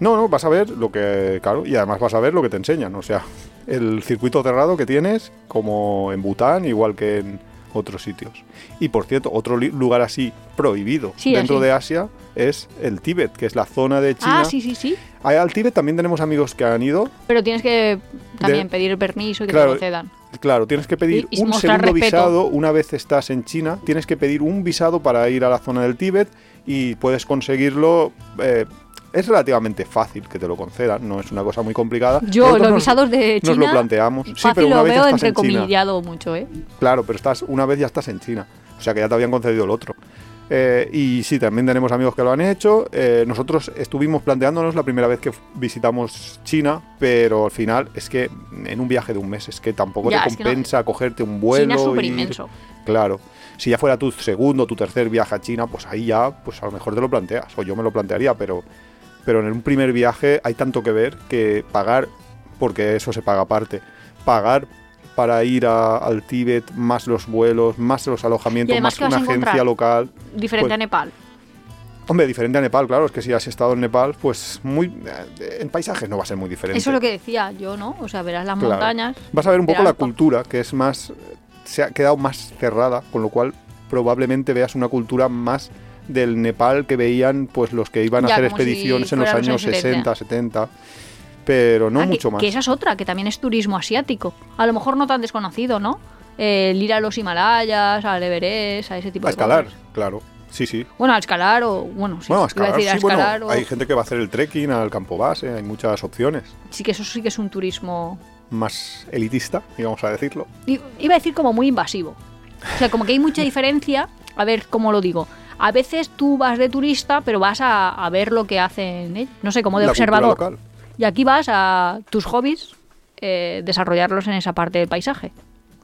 No, no, vas a ver lo que, claro, y además vas a ver lo que te enseñan, o sea, el circuito cerrado que tienes, como en Bután, igual que en otros sitios. Y por cierto, otro lugar así prohibido Sí, dentro así. de Asia es el Tíbet, que es la zona de China. Ah, sí, sí, sí. Ahí Al Tíbet también tenemos amigos que han ido. Pero tienes que también De- pedir permiso y que Claro, te lo cedan. Claro, tienes que pedir Y- y un segundo respeto. visado una vez estás en China. Tienes que pedir un visado para ir a la zona del Tíbet y puedes conseguirlo. eh, es relativamente fácil que te lo concedan, no es una cosa muy complicada. Yo, Nosotros los nos- visados de Nos China. lo planteamos. Sí, fácil pero una lo vez ya veo estás en China. entrecomillado mucho, ¿eh? Claro, pero estás una vez ya estás en China. O sea que ya te habían concedido el otro. Eh, y sí, también tenemos amigos que lo han hecho. Eh, nosotros estuvimos planteándonos la primera vez que visitamos China, pero al final es que en un viaje de un mes es que tampoco Ya, te no- compensa cogerte un vuelo. China es súper inmenso. Claro. Si ya fuera tu segundo, tu tercer viaje a China, pues ahí ya, pues a lo mejor te lo planteas. O yo me lo plantearía, pero, pero en un primer viaje hay tanto que ver que pagar, porque eso se paga aparte, pagar para ir a- al Tíbet, más los vuelos, más los alojamientos, más ¿qué vas una agencia local. Diferente Pues- a Nepal. Hombre, diferente a Nepal, claro, es que si has estado en Nepal, pues muy eh, en paisajes no va a ser muy diferente. Eso es lo que decía yo, ¿no? O sea, verás las Claro. montañas. Vas a ver un poco la cultura, que es más. se ha quedado más cerrada, con lo cual probablemente veas una cultura más del Nepal que veían pues los que iban a Ya, hacer como si expediciones en los años años 60, 70. Pero no Ah, que- mucho más. Que esa es otra, que también es turismo asiático. A lo mejor no tan desconocido, ¿no? El ir a los Himalayas, al Everest, a ese tipo a de escalar, cosas. claro. Sí, sí. Bueno, a escalar o. Bueno, sí. bueno, a escalar, a decir a sí, bueno, escalar o- hay gente que va a hacer el trekking al campo base, hay muchas opciones. Sí, que eso sí que es un turismo. Más elitista, íbamos a decirlo. Iba a decir como muy invasivo. O sea, como que hay mucha diferencia. A ver, ¿cómo lo digo? A veces tú vas de turista, pero vas a, a ver lo que hacen ellos. No sé, como de La observador. local. Y aquí vas a tus hobbies, eh, desarrollarlos en esa parte del paisaje.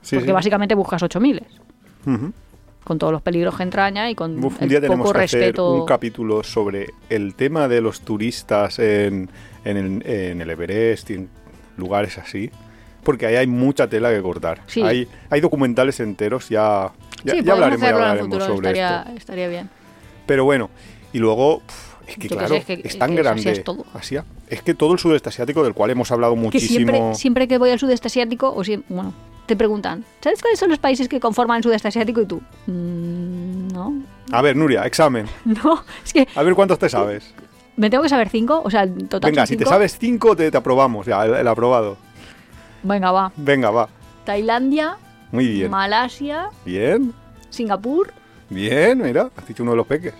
Sí, porque sí. básicamente buscas 8000 Ujú. con todos los peligros que entraña y con Uf, un el día tenemos poco que hacer respeto. un capítulo sobre el tema de los turistas en, en el, en el Everest y en lugares así. Porque ahí hay mucha tela que cortar. Sí. Hay, hay documentales enteros, ya, ya, sí, ya hablaremos, ya en el futuro, sobre estaría, esto. estaría bien. Pero bueno, y luego, es que Yo claro, sé, es, tan que Asia grande. es todo. Asia. Es que todo el sudeste asiático, del cual hemos hablado Que muchísimo. siempre, siempre que voy al sudeste asiático, o si, bueno, te preguntan, ¿sabes cuáles son los países que conforman el sudeste asiático? Y tú, "Mm, no, A ver, Nuria, examen. (laughs) no, es que A ver cuántos te sabes. me tengo que saber cinco, o sea, en total Venga, si te sabes cinco, te, te aprobamos ya, el, el aprobado. Venga, va. Venga, va. Tailandia, Muy bien. Malasia, Bien, Singapur, bien, mira, has dicho uno de los peques.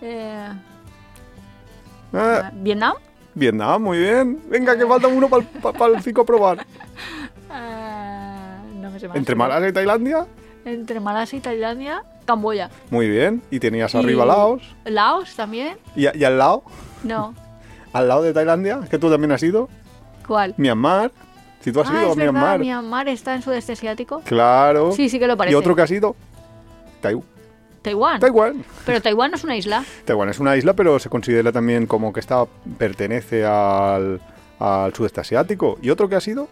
eh, Ah, Vietnam, Vietnam, muy bien. Venga, que falta uno para el 5 a probar. (laughs) eh, no me sé más. Entre Malasia y Tailandia, Entre Malasia y Tailandia, Camboya. muy bien. Y tenías Y- arriba Laos. Laos también, Y, y al lado, no. (laughs) al lado de Tailandia, que tú también has ido, ¿Cuál? Myanmar. Si tú has ah, ido a verdad, Myanmar. Myanmar está en sudeste asiático. Claro. Sí, sí que lo parece. Y otro que has ido, Taiwán. Taiwán. Taiwán. Pero Taiwán no es una isla. Taiwán es una isla, pero se considera también como que está pertenece al, al sudeste asiático. ¿Y otro que ha sido?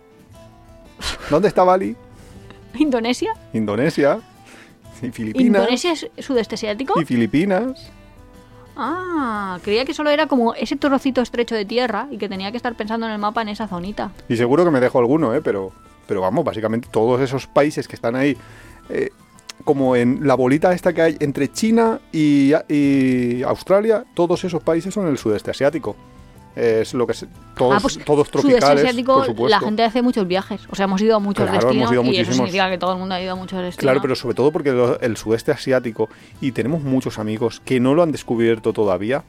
¿Dónde está Bali? (laughs) ¿Indonesia? Indonesia y Filipinas. ¿Indonesia es sudeste asiático? Y Filipinas. Ah, creía que solo era como ese trocito estrecho de tierra y que tenía que estar pensando en el mapa en esa zonita. Y seguro que me dejo alguno, ¿eh? Pero, pero vamos, básicamente todos esos países que están ahí, eh, como en la bolita esta que hay entre China y, y Australia, todos esos países son el sudeste asiático. Es lo que se- todos, ah, pues todos sudeste tropicales, asiático, por supuesto. la gente hace muchos viajes. O sea, hemos ido a muchos Claro, destinos hemos ido a y eso significa que todo el mundo ha ido a muchos destinos. Claro, pero sobre todo porque lo- el sudeste asiático, y tenemos muchos amigos que no lo han descubierto todavía,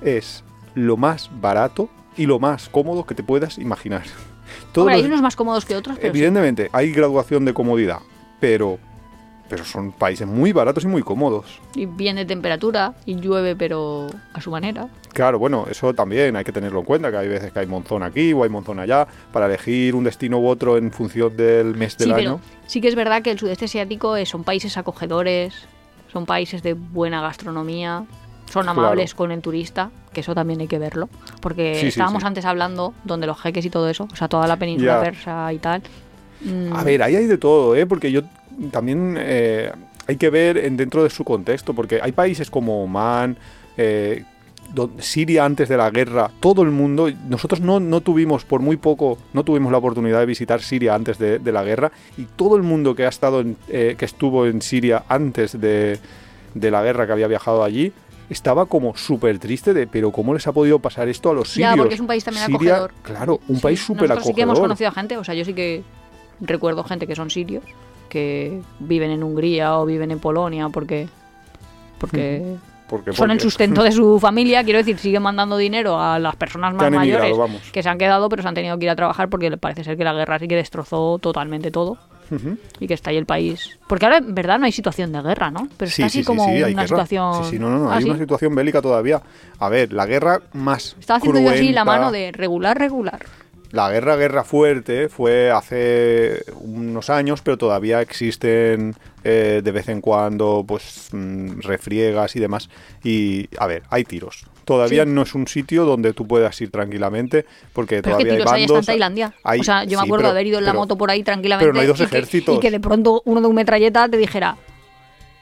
es lo más barato y lo más cómodo que te puedas imaginar. (laughs) Todos Hombre, hay unos más cómodos que otros, pero sí. Evidentemente, hay graduación de comodidad, pero, pero son países muy baratos y muy cómodos. Y bien de temperatura, y llueve, pero a su manera. Claro, bueno, eso también hay que tenerlo en cuenta, que hay veces que hay monzón aquí o hay monzón allá, para elegir un destino u otro en función del mes del sí, año. pero sí que es verdad que el sudeste asiático es- son países acogedores, son países de buena gastronomía, son Claro. amables con el turista, que eso también hay que verlo. Porque Sí, estábamos sí. antes hablando donde los jeques y todo eso, o sea, toda la península Ya. persa y tal. mm, A ver, ahí hay de todo, ¿eh? Porque yo también eh, hay que ver en, dentro de su contexto, porque hay países como Oman, eh, Siria antes de la guerra, todo el mundo, nosotros no, no tuvimos, por muy poco, no tuvimos la oportunidad de visitar Siria antes de, de la guerra, y todo el mundo que ha estado, en, eh, que estuvo en Siria antes de, de la guerra, que había viajado allí, estaba como súper triste de, pero ¿cómo les ha podido pasar esto a los sirios? Ya, porque es un país también Siria, acogedor. Claro, un Sí, país súper Nosotros sí que hemos acogedor. conocido a gente, o sea, yo sí que recuerdo gente que son sirios, que viven en Hungría o viven en Polonia porque porque porque, son el sustento de su (laughs) familia, quiero decir, siguen mandando dinero a las personas más emigrado, mayores que se han quedado, pero se han tenido que ir a trabajar porque parece ser que la guerra sí que destrozó totalmente todo y que está ahí el país. Porque ahora en verdad no hay situación de guerra, ¿no? Pero Sí, está así sí, sí, como sí, una guerra. situación. Sí, sí, no, no, no, ¿Ah, hay una situación bélica todavía. A ver, la guerra más Estaba haciendo yo así la mano de regular, regular. La guerra, guerra fuerte, fue hace unos años, pero todavía existen eh, de vez en cuando, pues, mm, refriegas y demás. Y, a ver, hay tiros. Todavía Sí. no es un sitio donde tú puedas ir tranquilamente, porque Pero es que todavía tiros hay hay hasta en bandos. Tailandia. hay- o sea, yo me acuerdo pero- de haber ido en la pero- moto por ahí tranquilamente. pero no hay dos y que- ejércitos. Y que, de pronto uno de un metralleta te dijera.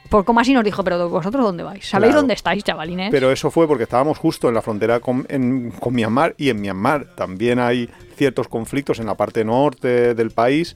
Por como así nos dijo, pero vosotros dónde vais? ¿Sabéis Claro. dónde estáis, chavalines? Pero eso fue porque estábamos justo en la frontera con, en- con Myanmar y en Myanmar también hay ciertos conflictos en la parte norte del país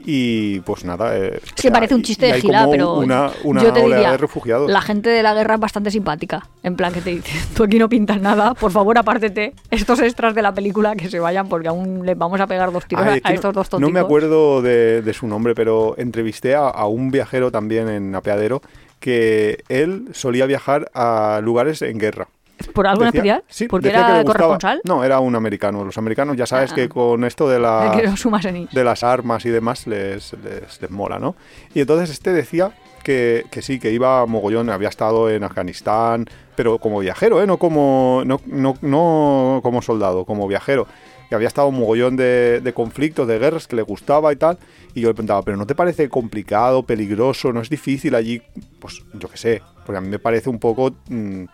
y pues nada. eh, Es que parece un chiste de gila, pero una, una yo te diría, de refugiados. la gente de la guerra es bastante simpática. En plan que te dice, (laughs) tú aquí no pintas nada, por favor apártete. Estos extras de la película que se vayan porque aún les vamos a pegar dos tiros a, es que a estos dos no, tonticos. no me acuerdo de, de su nombre, pero entrevisté a, a un viajero también en Apeadero que él solía viajar a lugares en guerra. ¿Por algo en especial? Sí, ¿Porque era corresponsal? No, era un americano. Los americanos ya sabes Ah. que con esto de la... (laughs) De las armas y demás les, les, les mola, ¿no? Y entonces este decía que, que sí, que iba a mogollón, había estado en Afganistán, pero como viajero, ¿eh? No como, no, no, no como soldado, como viajero. Que había estado un mogollón de, de conflictos, de guerras, que le gustaba y tal. Y yo le preguntaba, ¿pero no te parece complicado, peligroso, no es difícil allí? Pues yo qué sé, porque a mí me parece un poco, mm,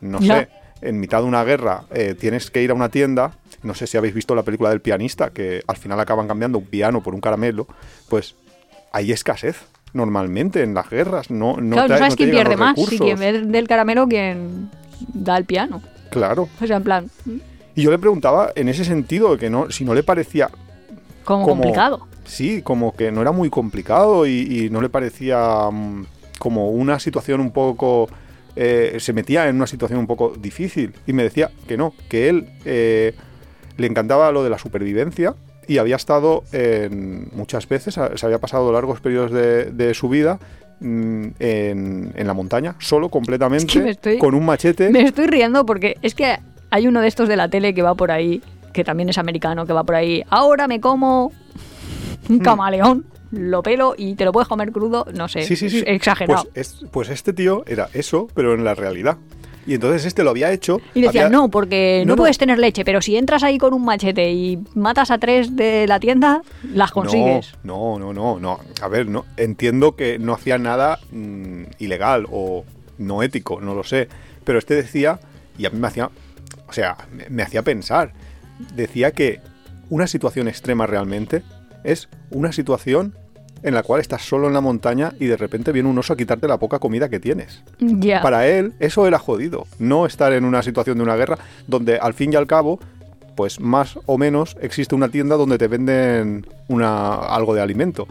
no Ya. sé, en mitad de una guerra eh, tienes que ir a una tienda, no sé si habéis visto la película del pianista, que al final acaban cambiando un piano por un caramelo, pues hay escasez normalmente en las guerras, no, no claro, te- no sabes no quién pierde más, si quien ve del caramelo quien da el piano. Claro. O sea, en plan, Y yo le preguntaba en ese sentido, que no, si no le parecía como, Como- complicado. Sí, como que no era muy complicado y, y no le parecía mm, como una situación un poco... eh, se metía en una situación un poco difícil y me decía que no, que él eh, le encantaba lo de la supervivencia y había estado en, muchas veces, se había pasado largos periodos de, de su vida mm, en, en la montaña, solo completamente, (laughs) Es que me estoy- con un machete. Me estoy riendo porque es que hay uno de estos de la tele que va por ahí, que también es americano, que va por ahí. Ahora me como un Hmm. camaleón, lo pelo y te lo puedes comer crudo, no sé. Sí, sí, sí. Exagerado. Pues, es- pues este tío era eso, pero en la realidad. Y entonces este lo había hecho. y decía, había- no, porque no, No, no. puedes tener leche, pero si entras ahí con un machete y matas a tres de la tienda, las consigues. No, no, no, no, no. A ver, no, entiendo que no hacía nada mm, ilegal o no ético, no lo sé. Pero este decía, y a mí me hacía, o sea, me, me hacía pensar. Decía que una situación extrema realmente es una situación en la cual estás solo en la montaña y de repente viene un oso a quitarte la poca comida que tienes. Para él, eso era jodido. No estar en una situación de una guerra donde al fin y al cabo, pues más o menos existe una tienda donde te venden una, algo de alimento.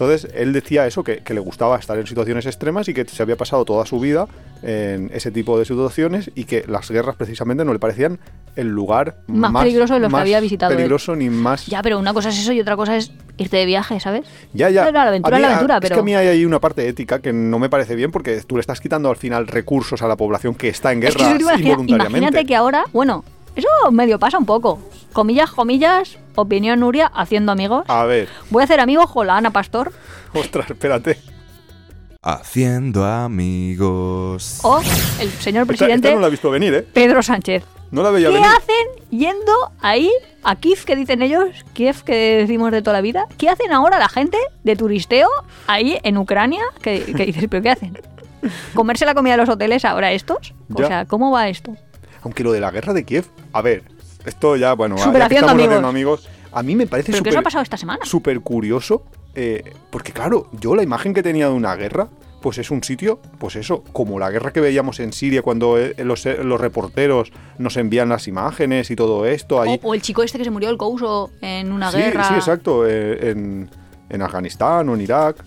Entonces, él decía eso, que, que le gustaba estar en situaciones extremas y que se había pasado toda su vida en ese tipo de situaciones y que las guerras precisamente no le parecían el lugar Más peligroso de los que había visitado él. peligroso ni más Ya, pero una cosa es eso y otra cosa es irte de viaje, ¿sabes? Ya, ya. La aventura A es mí, la aventura, a- pero... Es que a mí hay ahí una parte ética que no me parece bien porque tú le estás quitando al final recursos a la población que está en Es que guerra imagina- involuntariamente. imagínate que ahora, bueno, eso medio pasa un poco. Comillas, comillas, opinión Nuria, haciendo amigos. A ver, Voy a hacer amigos con la Ana Pastor ostras, espérate. Haciendo amigos. o el señor Esta, presidente esta no la he visto venir, ¿eh? Pedro Sánchez. No la veía ¿Qué venir. hacen yendo ahí a Kiev, que dicen ellos, Kiev que decimos de toda la vida? ¿Qué hacen ahora la gente de turisteo ahí en Ucrania? Que, que dices, ¿pero qué hacen? ¿Comerse la comida de los hoteles ahora estos? O Ya. sea, ¿cómo va esto? Aunque lo de la guerra de Kiev, a ver, esto ya, bueno, ya que estamos amigos. haciendo amigos, a mí me parece ¿Pero qué eso ha súper pasado esta semana? súper curioso, eh, porque claro, yo la imagen que tenía de una guerra, pues es un sitio, pues eso, como la guerra que veíamos en Siria cuando eh, los, eh, los reporteros nos envían las imágenes y todo esto, ahí O, o el chico este que se murió el Couso en una sí, guerra. Sí, exacto. eh, en, en Afganistán o en Irak.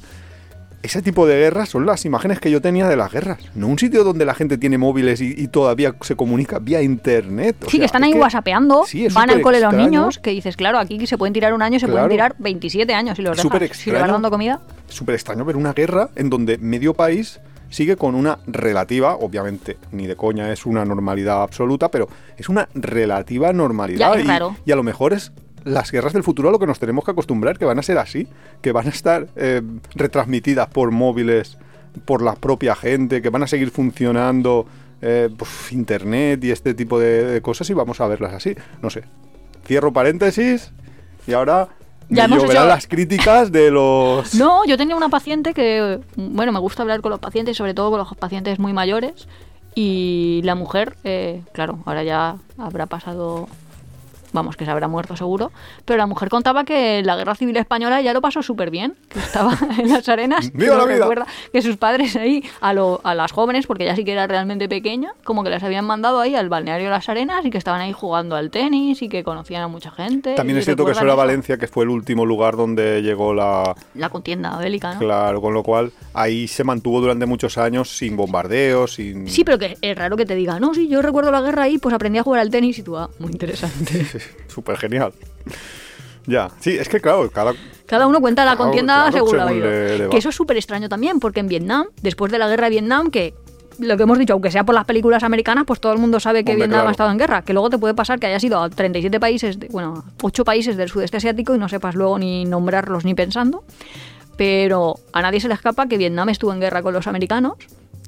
Ese tipo de guerras son las imágenes que yo tenía de las guerras. No un sitio donde la gente tiene móviles y, y todavía se comunica vía internet. O Sí, que están es ahí que- whatsappeando, Sí, es van al cole los niños, que dices, claro, aquí se pueden tirar un año, se Claro. pueden tirar 27 años si los Es dejas. Si le vas extraño. dando comida. Es súper extraño ver una guerra en donde medio país sigue con una relativa, obviamente ni de coña es una normalidad absoluta, pero es una relativa normalidad. Ya, es y, raro. y a lo mejor es las guerras del futuro a lo que nos tenemos que acostumbrar, que van a ser así, que van a estar eh, retransmitidas por móviles, por la propia gente, que van a seguir funcionando eh, pues, internet y este tipo de, de cosas y vamos a verlas así. No sé. Cierro paréntesis y ahora Ya me hemos hecho- las críticas de los... (laughs) No, yo tenía una paciente que, bueno, me gusta hablar con los pacientes, sobre todo con los pacientes muy mayores. Y la mujer, eh, claro, ahora ya habrá pasado, vamos, que se habrá muerto seguro. Pero la mujer contaba que la guerra civil española ya lo pasó súper bien, que estaba (laughs) en las arenas. que ¡Viva no la vida! recuerda que sus padres ahí, a, lo- a las jóvenes, porque ella sí que era realmente pequeña, como que las habían mandado ahí al balneario de las arenas y que estaban ahí jugando al tenis y que conocían a mucha gente. También es cierto que eso era Valencia, que fue el último lugar donde llegó la... La contienda bélica, ¿no? Claro, con lo cual ahí se mantuvo durante muchos años sin bombardeos, sin... Sí, pero que es raro que te diga, no, sí, yo recuerdo la guerra ahí, pues aprendí a jugar al tenis y tú, ah, muy interesante. (laughs) Súper genial. Ya, sí, es que claro, cada... Cada uno cuenta la contienda claro, según la según le- le. Que eso es súper extraño también, porque en Vietnam, después de la guerra de Vietnam, que lo que hemos dicho, aunque sea por las películas americanas, pues todo el mundo sabe que Hombre, Vietnam claro. ha estado en guerra. Que luego te puede pasar que hayas ido a 37 países, de- bueno, 8 países del sudeste asiático y no sepas luego ni nombrarlos ni pensando. Pero a nadie se le escapa que Vietnam estuvo en guerra con los americanos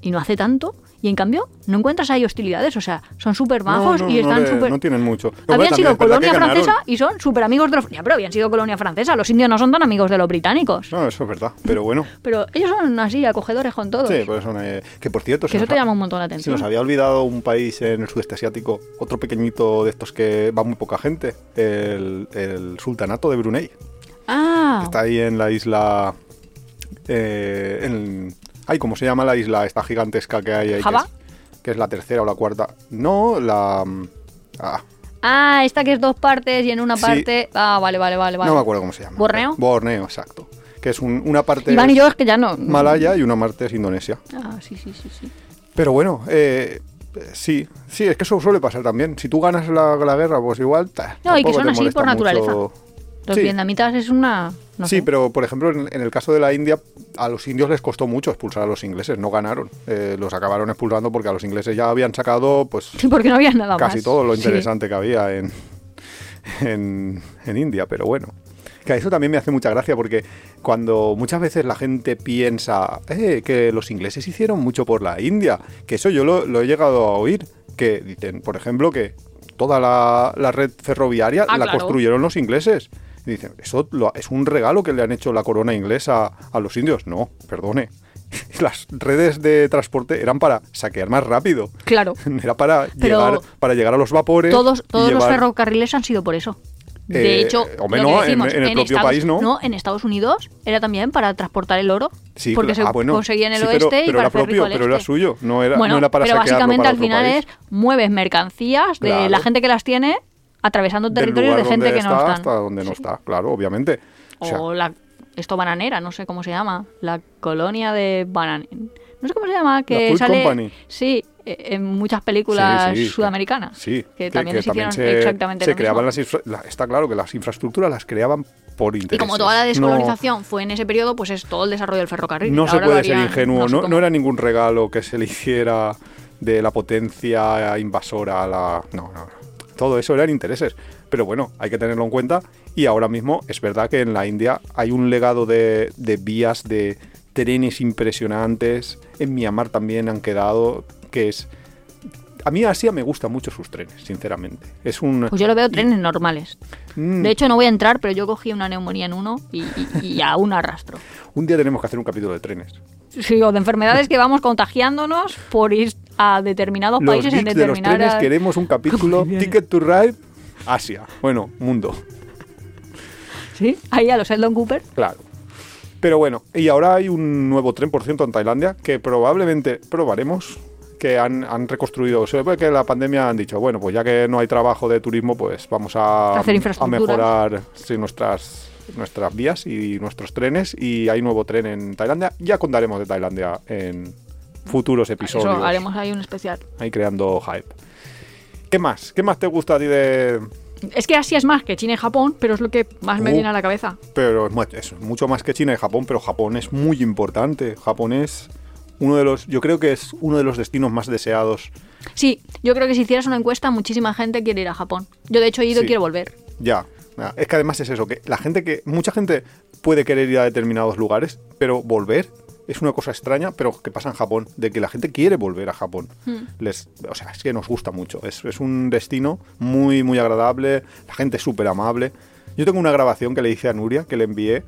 y no hace tanto. Y en cambio, no encuentras ahí hostilidades. O sea, son súper no, no, y están le- súper. no tienen mucho. Lo Habían sido colonia que francesa y son súper amigos de los. Ya, pero habían sido colonia francesa. Los indios no son tan amigos de los británicos. No, eso es verdad, pero bueno. Pero ellos son así, acogedores con todos. Sí, pues son, eh, que por cierto, que se eso te llama un montón la se atención. nos había olvidado un país en el sudeste asiático, otro pequeñito de estos que va muy poca gente, el, el sultanato de Brunei. Ah, Está ahí en la isla... Eh, en, ay, ¿cómo se llama la isla esta gigantesca que hay ahí? que ¿Java? es- Que es, la tercera o la cuarta. No, la... ah, ah, esta que es dos partes y en una Sí. parte. Ah, vale, vale, vale. vale. No me acuerdo cómo se llama. ¿Borneo? Borneo, exacto. Que es un- una parte Iván y yo es que ya no. Malaya y una parte es Indonesia. Ah, sí, sí, sí. sí. Pero bueno, eh, sí, sí, es que eso suele pasar también. Si tú ganas la, la guerra, pues igual... ta, No, y que son así por naturaleza. mucho. Los Sí. vietnamitas es una. No sí, sé. pero por ejemplo, en, en el caso de la India, a los indios les costó mucho expulsar a los ingleses, no ganaron. Eh, los acabaron expulsando porque a los ingleses ya habían sacado pues Sí, (laughs) porque no había nada casi más. todo lo Sí. interesante que había en, en, en India, pero bueno. Que eso también me hace mucha gracia porque cuando muchas veces la gente piensa "Eh, que los ingleses hicieron mucho por la India, que eso yo lo, lo he llegado a oír, que dicen, por ejemplo, que toda la, la red ferroviaria Ah, la claro. construyeron los ingleses. Y dicen, eso lo- es un regalo que le han hecho la corona inglesa a los indios. No, perdone. (laughs) Las redes de transporte eran para saquear más rápido. Claro. (laughs) Era para, Pero llegar, para llegar a los vapores. Todos, y todos los ferrocarriles han sido por eso. De Eh, hecho, hombre, lo que no, en- decimos, en el propio Estados, país no. en Estados Unidos era también para transportar el oro. Sí, porque claro. se Ah, bueno, conseguía en el sí, pero- oeste y pero para era propio, pero era este. suyo, no era, bueno, no era para pero básicamente para al final país. es mueves mercancías de Claro. la gente que las tiene atravesando territorios de gente que está no están. hasta donde no está, claro, obviamente. O sea, la esto bananera, no sé cómo se llama, la colonia de banan no sé cómo se llama, que Food sale Company. sí, eh, en muchas películas Sí, sí, sudamericanas. Sí, que, también se hicieron se- exactamente se lo creaban mismo. las infra- la- está claro que las infraestructuras las creaban por Y interés. como toda la descolonización fue en ese periodo, pues es todo el desarrollo del ferrocarril. No, se puede ser ingenuo, no, no era ningún regalo que se le hiciera de la potencia invasora a la... No, no, no. Todo eso eran intereses. Pero bueno, hay que tenerlo en cuenta. Y ahora mismo es verdad que en la India hay un legado de, de vías, de trenes impresionantes. En Myanmar también han quedado, que es... A mí Asia me gustan mucho sus trenes, sinceramente. Es un... Pues yo lo veo trenes normales. Mm, De hecho, no voy a entrar, pero yo cogí una neumonía en uno y, y- y aún arrastro. un día tenemos que hacer un capítulo de trenes. Sí, o de enfermedades que vamos contagiándonos por ir a determinados Los países en geeks de los trenes determinadas... queremos un capítulo Ticket to Ride Asia. Bueno, mundo. Sí, ahí a los Sheldon Cooper. Claro. Pero bueno, y ahora hay un nuevo tren, por cierto, en Tailandia, que probablemente probaremos, que han, han reconstruido. Se ve que la pandemia han dicho, bueno, pues ya que no hay trabajo de turismo, pues vamos a, Hacer a mejorar sí, nuestras, nuestras vías y nuestros trenes. Y hay nuevo tren en Tailandia. Ya contaremos de Tailandia en futuros episodios. Eso, haremos ahí un especial. Ahí creando hype. ¿Qué más? ¿Qué más te gusta a ti de, Es que Asia es más que China y Japón, pero es lo que más me Uh. viene a la cabeza. Pero es mu- es mucho más que China y Japón, pero Japón es muy importante. Japón es uno de los, yo creo que es uno de los destinos más deseados. Sí, yo creo que si hicieras una encuesta, muchísima gente quiere ir a Japón. Yo, de hecho, he ido Sí. y quiero volver. Ya. es que además es eso, que la gente que, mucha gente puede querer ir a determinados lugares, pero volver es una cosa extraña, pero que pasa en Japón, de que la gente quiere volver a Japón. Hmm. Les, o sea, es que nos gusta mucho. Es, es un destino muy, muy agradable, la gente es súper amable. Yo tengo una grabación que le hice a Nuria, que le envié,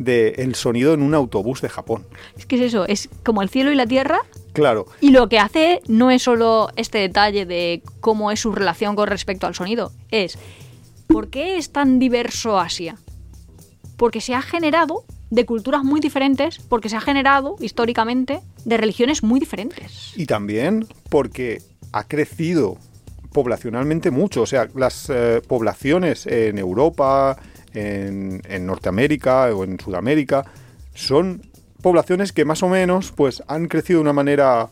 de el sonido en un autobús de Japón. Es que es eso, es como el cielo y la tierra. Claro, Y lo que hace no es solo este detalle de cómo es su relación con respecto al sonido, es ¿por qué es tan diverso Asia? Porque se ha generado de culturas muy diferentes, porque se ha generado históricamente de religiones muy diferentes. Y también porque ha crecido poblacionalmente mucho. O sea, las eh, poblaciones en Europa, en, en Norteamérica o en Sudamérica son poblaciones que más o menos pues han crecido de una manera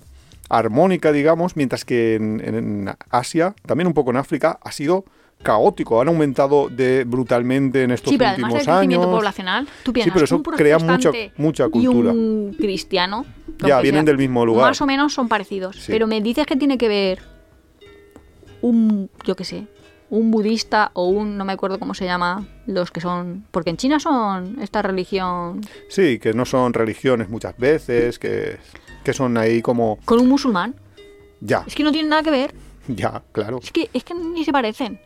armónica, digamos, mientras que en, en Asia, también un poco en África, ha sido caótico. Han aumentado de brutalmente en estos Sí, pero además del últimos crecimiento años. poblacional, tú piensas pero eso un crea mucha- mucha y cultura. un cristiano, Ya, vienen sea, del mismo lugar. Más o menos son parecidos. Sí. Pero me dices que tiene que ver un, yo qué sé, un budista o un, no me acuerdo cómo se llama, los que son, porque en China son esta religión, Sí, que no son religiones muchas veces, que, que son ahí como... con un musulmán. Ya, Es que no tienen nada que ver. (laughs) ya, claro. Es que, es que ni se parecen.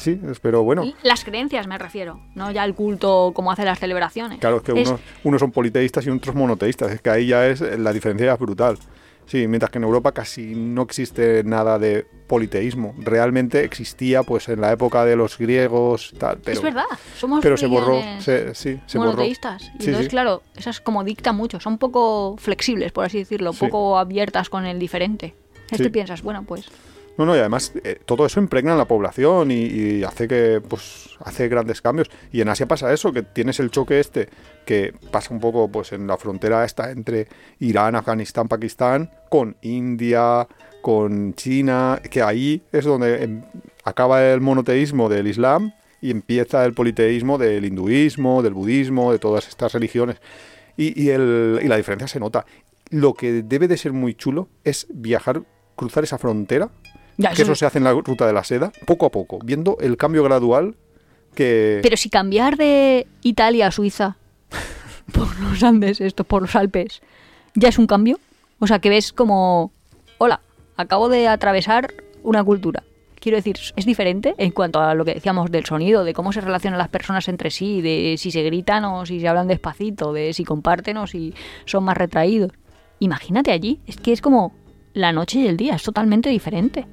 Sí, pero bueno, Las creencias me refiero, no ya el culto como hace las celebraciones. claro, es que Es- unos, unos son politeístas y otros monoteístas. Es que ahí ya es la diferencia es brutal. Sí, mientras que en Europa casi no existe nada de politeísmo. Realmente existía pues en la época de los griegos, tal, pero, es verdad, somos pero se borró. Se, sí, se borró. monoteístas. Y Sí, entonces, sí. claro, esas como dictan mucho, son poco flexibles, por así decirlo, poco abiertas con el diferente. Este piensas, bueno, pues No, no, y además eh, todo eso impregna en la población y, y hace que, pues, hace grandes cambios. Y en Asia pasa eso, que tienes el choque este, que pasa un poco, pues, en la frontera esta entre Irán, Afganistán, Pakistán, con India, con China, que ahí es donde em, acaba el monoteísmo del Islam y empieza el politeísmo del hinduismo, del budismo, de todas estas religiones. Y, y el- y la diferencia se nota. Lo que debe de ser muy chulo es viajar, cruzar esa frontera ya, que eso- eso se hace en la ruta de la seda, poco a poco, viendo el cambio gradual que... Pero si cambiar de Italia a Suiza (laughs) por los Andes, esto, por los Alpes, ya es un cambio. O sea, que ves como, hola, acabo de atravesar una cultura. Quiero decir, es diferente en cuanto a lo que decíamos del sonido, de cómo se relacionan las personas entre sí, de si se gritan o si se hablan despacito, de si comparten o si son más retraídos. Imagínate allí, es que es como la noche y el día, es totalmente diferente.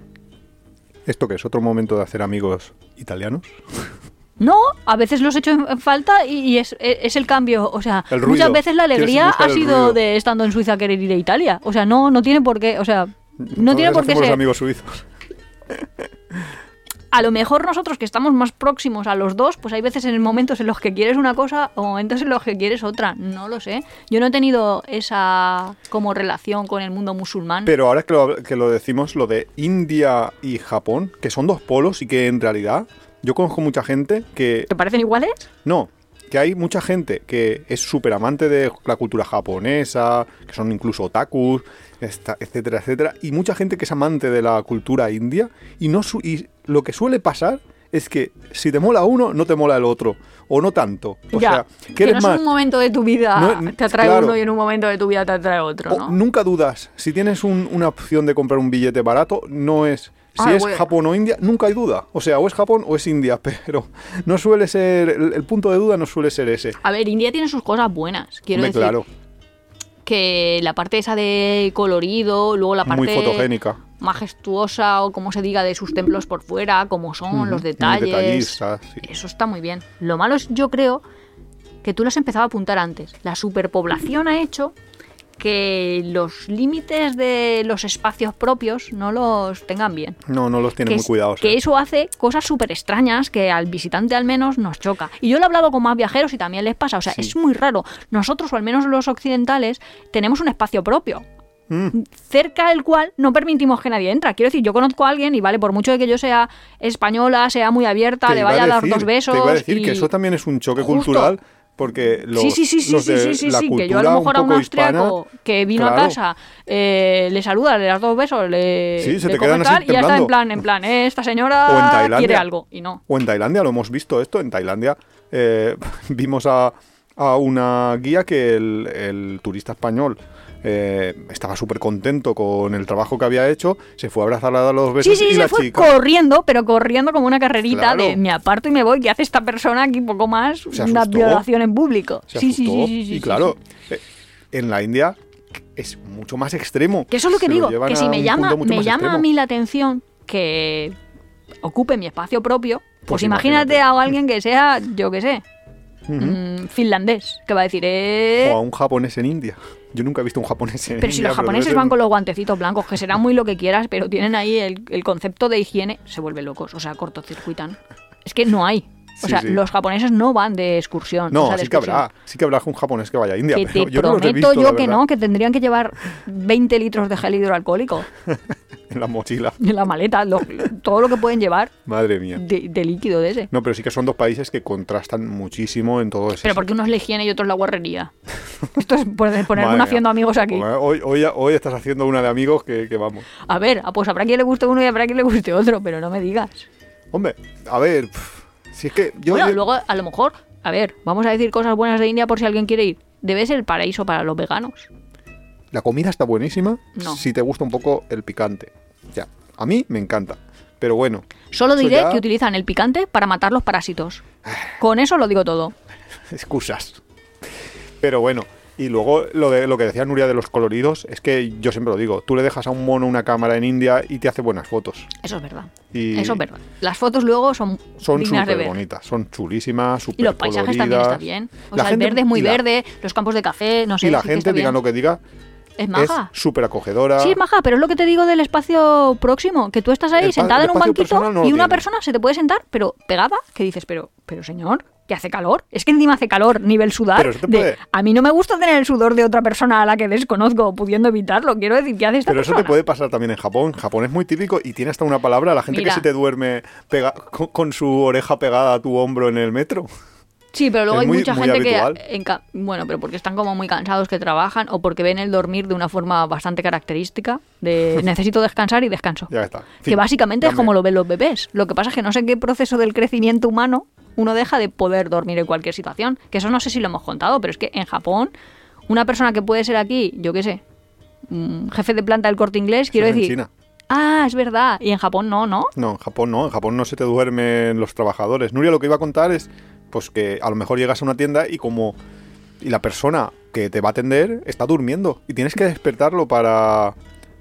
¿Esto que es otro momento de hacer amigos italianos? (laughs) No, a veces los echo en en falta y, es, e, es el cambio. O sea, muchas veces la alegría ha sido de estando en Suiza querer ir a Italia. O sea, no, no tiene por qué. O sea, no tiene Entonces por qué ser. amigos suizos. (laughs) A lo mejor nosotros que estamos más próximos a los dos, pues hay veces en momentos en los que quieres una cosa o momentos en los que quieres otra. No lo sé. Yo no he tenido esa como relación con el mundo musulmán. Pero ahora que lo, que lo decimos, lo de India y Japón, que son dos polos y que en realidad yo conozco mucha gente que... ¿Te parecen iguales? No, que hay mucha gente que es súper amante de la cultura japonesa, que son incluso otakus, etcétera, etcétera, y mucha gente que es amante de la cultura india, y, no su- y lo que suele pasar es que si te mola uno, no te mola el otro, o no tanto. O ya. sea, que no es más... un momento de tu vida No, te atrae claro. uno y en un momento de tu vida te atrae otro, o ¿no? nunca dudas, si tienes un- una opción de comprar un billete barato, no es... Si Ah, es bueno. Japón o India, nunca hay duda. O sea, o es Japón o es India, (laughs) pero no suele ser... El, el punto de duda no suele ser ese. A ver, India tiene sus cosas buenas. Quiero Hombre, decir claro, que la parte esa de colorido, luego la parte muy fotogénica. Majestuosa o como se diga de sus templos por fuera, como son los detalles. sí. Eso está muy bien. Lo malo es, yo creo, que tú lo has empezado a apuntar antes. La superpoblación ha hecho que los límites de los espacios propios no los tengan bien. No, no los tiene que, muy cuidados. que eh. eso hace cosas súper extrañas que al visitante al menos nos choca. Y yo lo he hablado con más viajeros y también les pasa. O sea, Sí. es muy raro. Nosotros, o al menos los occidentales, tenemos un espacio propio. Mm, Cerca del cual no permitimos que nadie entra. Quiero decir, yo conozco a alguien y vale, por mucho de que yo sea española, sea muy abierta, te le vaya a, dar dos besos. Te iba a decir y- que eso también es un choque Justo. cultural porque los, sí, sí, sí, los de sí, sí, la sí, cultura que yo a lo mejor a un hispana, austriaco que vino a casa, eh, le saluda, le das dos besos, le, Sí, se le te quedan así y ya está en plan, en plan, eh, esta señora quiere algo, y no. O en Tailandia, lo hemos visto esto, en Tailandia eh, (laughs) vimos a, a una guía que el, el turista español eh, estaba súper contento con el trabajo que había hecho, se fue a abrazarla a los besos Sí, sí, y se la fue chica... corriendo, pero corriendo como una carrerita Claro. de me aparto y me voy, ¿qué hace esta persona aquí poco más? Una violación en público. se sí, sí, asustó, sí, sí, sí, y claro, eh, en la India es mucho más extremo. Que eso es lo que Se digo, que si me un llama, me llama a mí la atención que ocupe mi espacio propio, pues, Pues imagínate, imagínate. a alguien que sea, yo qué sé, Mm, finlandés, que va a decir, eh... O a un japonés en India. Yo nunca he visto un japonés en Pero si India. los japoneses van con los guantecitos blancos, que será muy lo que quieras, pero tienen ahí el, el concepto de higiene, se vuelven locos, o sea, cortocircuitan. Es que no hay. O Sí, sea, sí. los japoneses no van de excursión. No, o sea, de sí que habrá. Sí que habrá un japonés que vaya a India. Que pero te yo no los he prometo visto, yo que verdad, no, que tendrían que llevar 20 litros de gel hidroalcohólico (laughs) En la mochila. en la maleta, lo- todo lo que pueden llevar (laughs) Madre mía. de, de líquido de ese. No, pero sí que son dos países que contrastan muchísimo en todo eso. Pero porque uno es la higiene y otro es la guarrería. (laughs) Esto es poner- haciendo amigos aquí. Hoy, hoy, hoy estás haciendo una de amigos que, que vamos. A ver, ah, pues habrá quien le guste uno y habrá quien le guste otro, pero no me digas. Hombre, a ver. si es que yo. bueno, yo- luego a lo mejor, a ver, vamos a decir cosas buenas de India por si alguien quiere ir. Debe ser el paraíso para los veganos. La comida está buenísima No. si te gusta un poco el picante. O sea, a mí me encanta. Pero bueno, Solo diré ya- que utilizan el picante para matar los parásitos. Con eso lo digo todo. (laughs) excusas. Pero bueno, y luego lo de lo que decía Nuria de los coloridos, es que yo siempre lo digo, tú le dejas a un mono una cámara en India y te hace buenas fotos. Eso es verdad. Y Eso es verdad. Las fotos luego son, Son súper bonitas, son chulísimas, súper Y los paisajes también están bien. O La sea, gente- el verde es muy la- verde, los campos de café, no sé. y la gente, bien. lo que diga, Es es maja. súper acogedora. Sí, es maja, pero es lo que te digo del espacio próximo, que tú estás ahí El sentada en un banquito no y una tiene. persona se te puede sentar, pero pegada, que dices, pero, pero señor, que hace calor. Es que encima hace calor, nivel sudar. Pero de- a mí no me gusta tener el sudor de otra persona a la que desconozco, pudiendo evitarlo. Quiero decir, ¿qué hace esta Pero eso te puede pasar también en Japón. Japón es muy típico y tiene hasta una palabra. La gente Mira. que se te duerme pega- con, con su oreja pegada a tu hombro en el metro. Sí, pero luego Es hay muy- mucha muy gente habitual. que... en bueno, pero porque están como muy cansados que trabajan o porque ven el dormir de una forma bastante característica de (laughs) necesito descansar y descanso. Ya está. Que básicamente es como lo ven los bebés. Lo que pasa es que no sé en qué proceso del crecimiento humano uno deja de poder dormir en cualquier situación. Que eso no sé si lo hemos contado, pero es que en Japón, una persona que puede ser aquí, yo qué sé, mm, jefe de planta del corte inglés, quiero es en decir. China. Ah, es verdad. Y en Japón no, ¿no? No, en Japón no. En Japón no se te duermen los trabajadores. Nuria lo que iba a contar es pues que a lo mejor llegas a una tienda y como y la persona que te va a atender está durmiendo y tienes que despertarlo para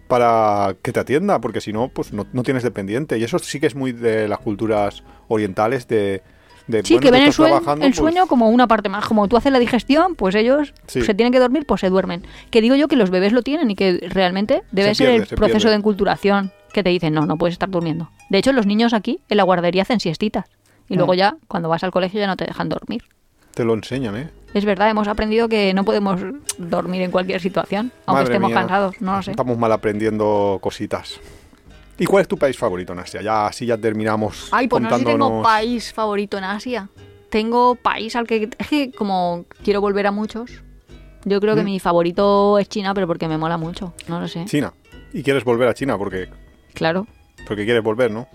para que te atienda porque si no pues no, no tienes dependiente y eso sí que es muy de las culturas orientales de De, Sí, bueno, que ven el, el pues, sueño como una parte más. Como tú haces la digestión, pues ellos Sí. se tienen que dormir, pues se duermen. Que digo yo que los bebés lo tienen y que realmente debe Se ser el proceso pierde. de enculturación que te dicen, no, no puedes estar durmiendo. De hecho, los niños aquí en la guardería hacen siestitas. Y Mm. luego ya, cuando vas al colegio, ya no te dejan dormir. Te lo enseñan, ¿eh? Es verdad, hemos aprendido que no podemos dormir en cualquier situación, aunque Madre estemos mía. cansados, no lo sé. Estamos mal aprendiendo cositas. ¿Y cuál es tu país favorito en Asia? Ya así ya terminamos Ay, pues no sé si tengo contándonos... país favorito en Asia. Tengo país al que... Es (laughs) que como quiero volver a muchos, yo creo que ¿Mm? mi favorito es China, pero porque me mola mucho. No lo sé. China. Y quieres volver a China porque, Claro. porque quieres volver, ¿no?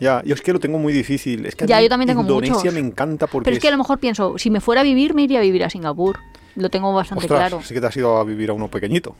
Ya, yo es que lo tengo muy difícil. Es que Ya, yo también tengo Indonesia muchos. me encanta porque Pero es que a lo mejor pienso, si me fuera a vivir, me iría a vivir a Singapur. Lo tengo bastante Ostras, claro. sí que te has ido a vivir a uno pequeñito.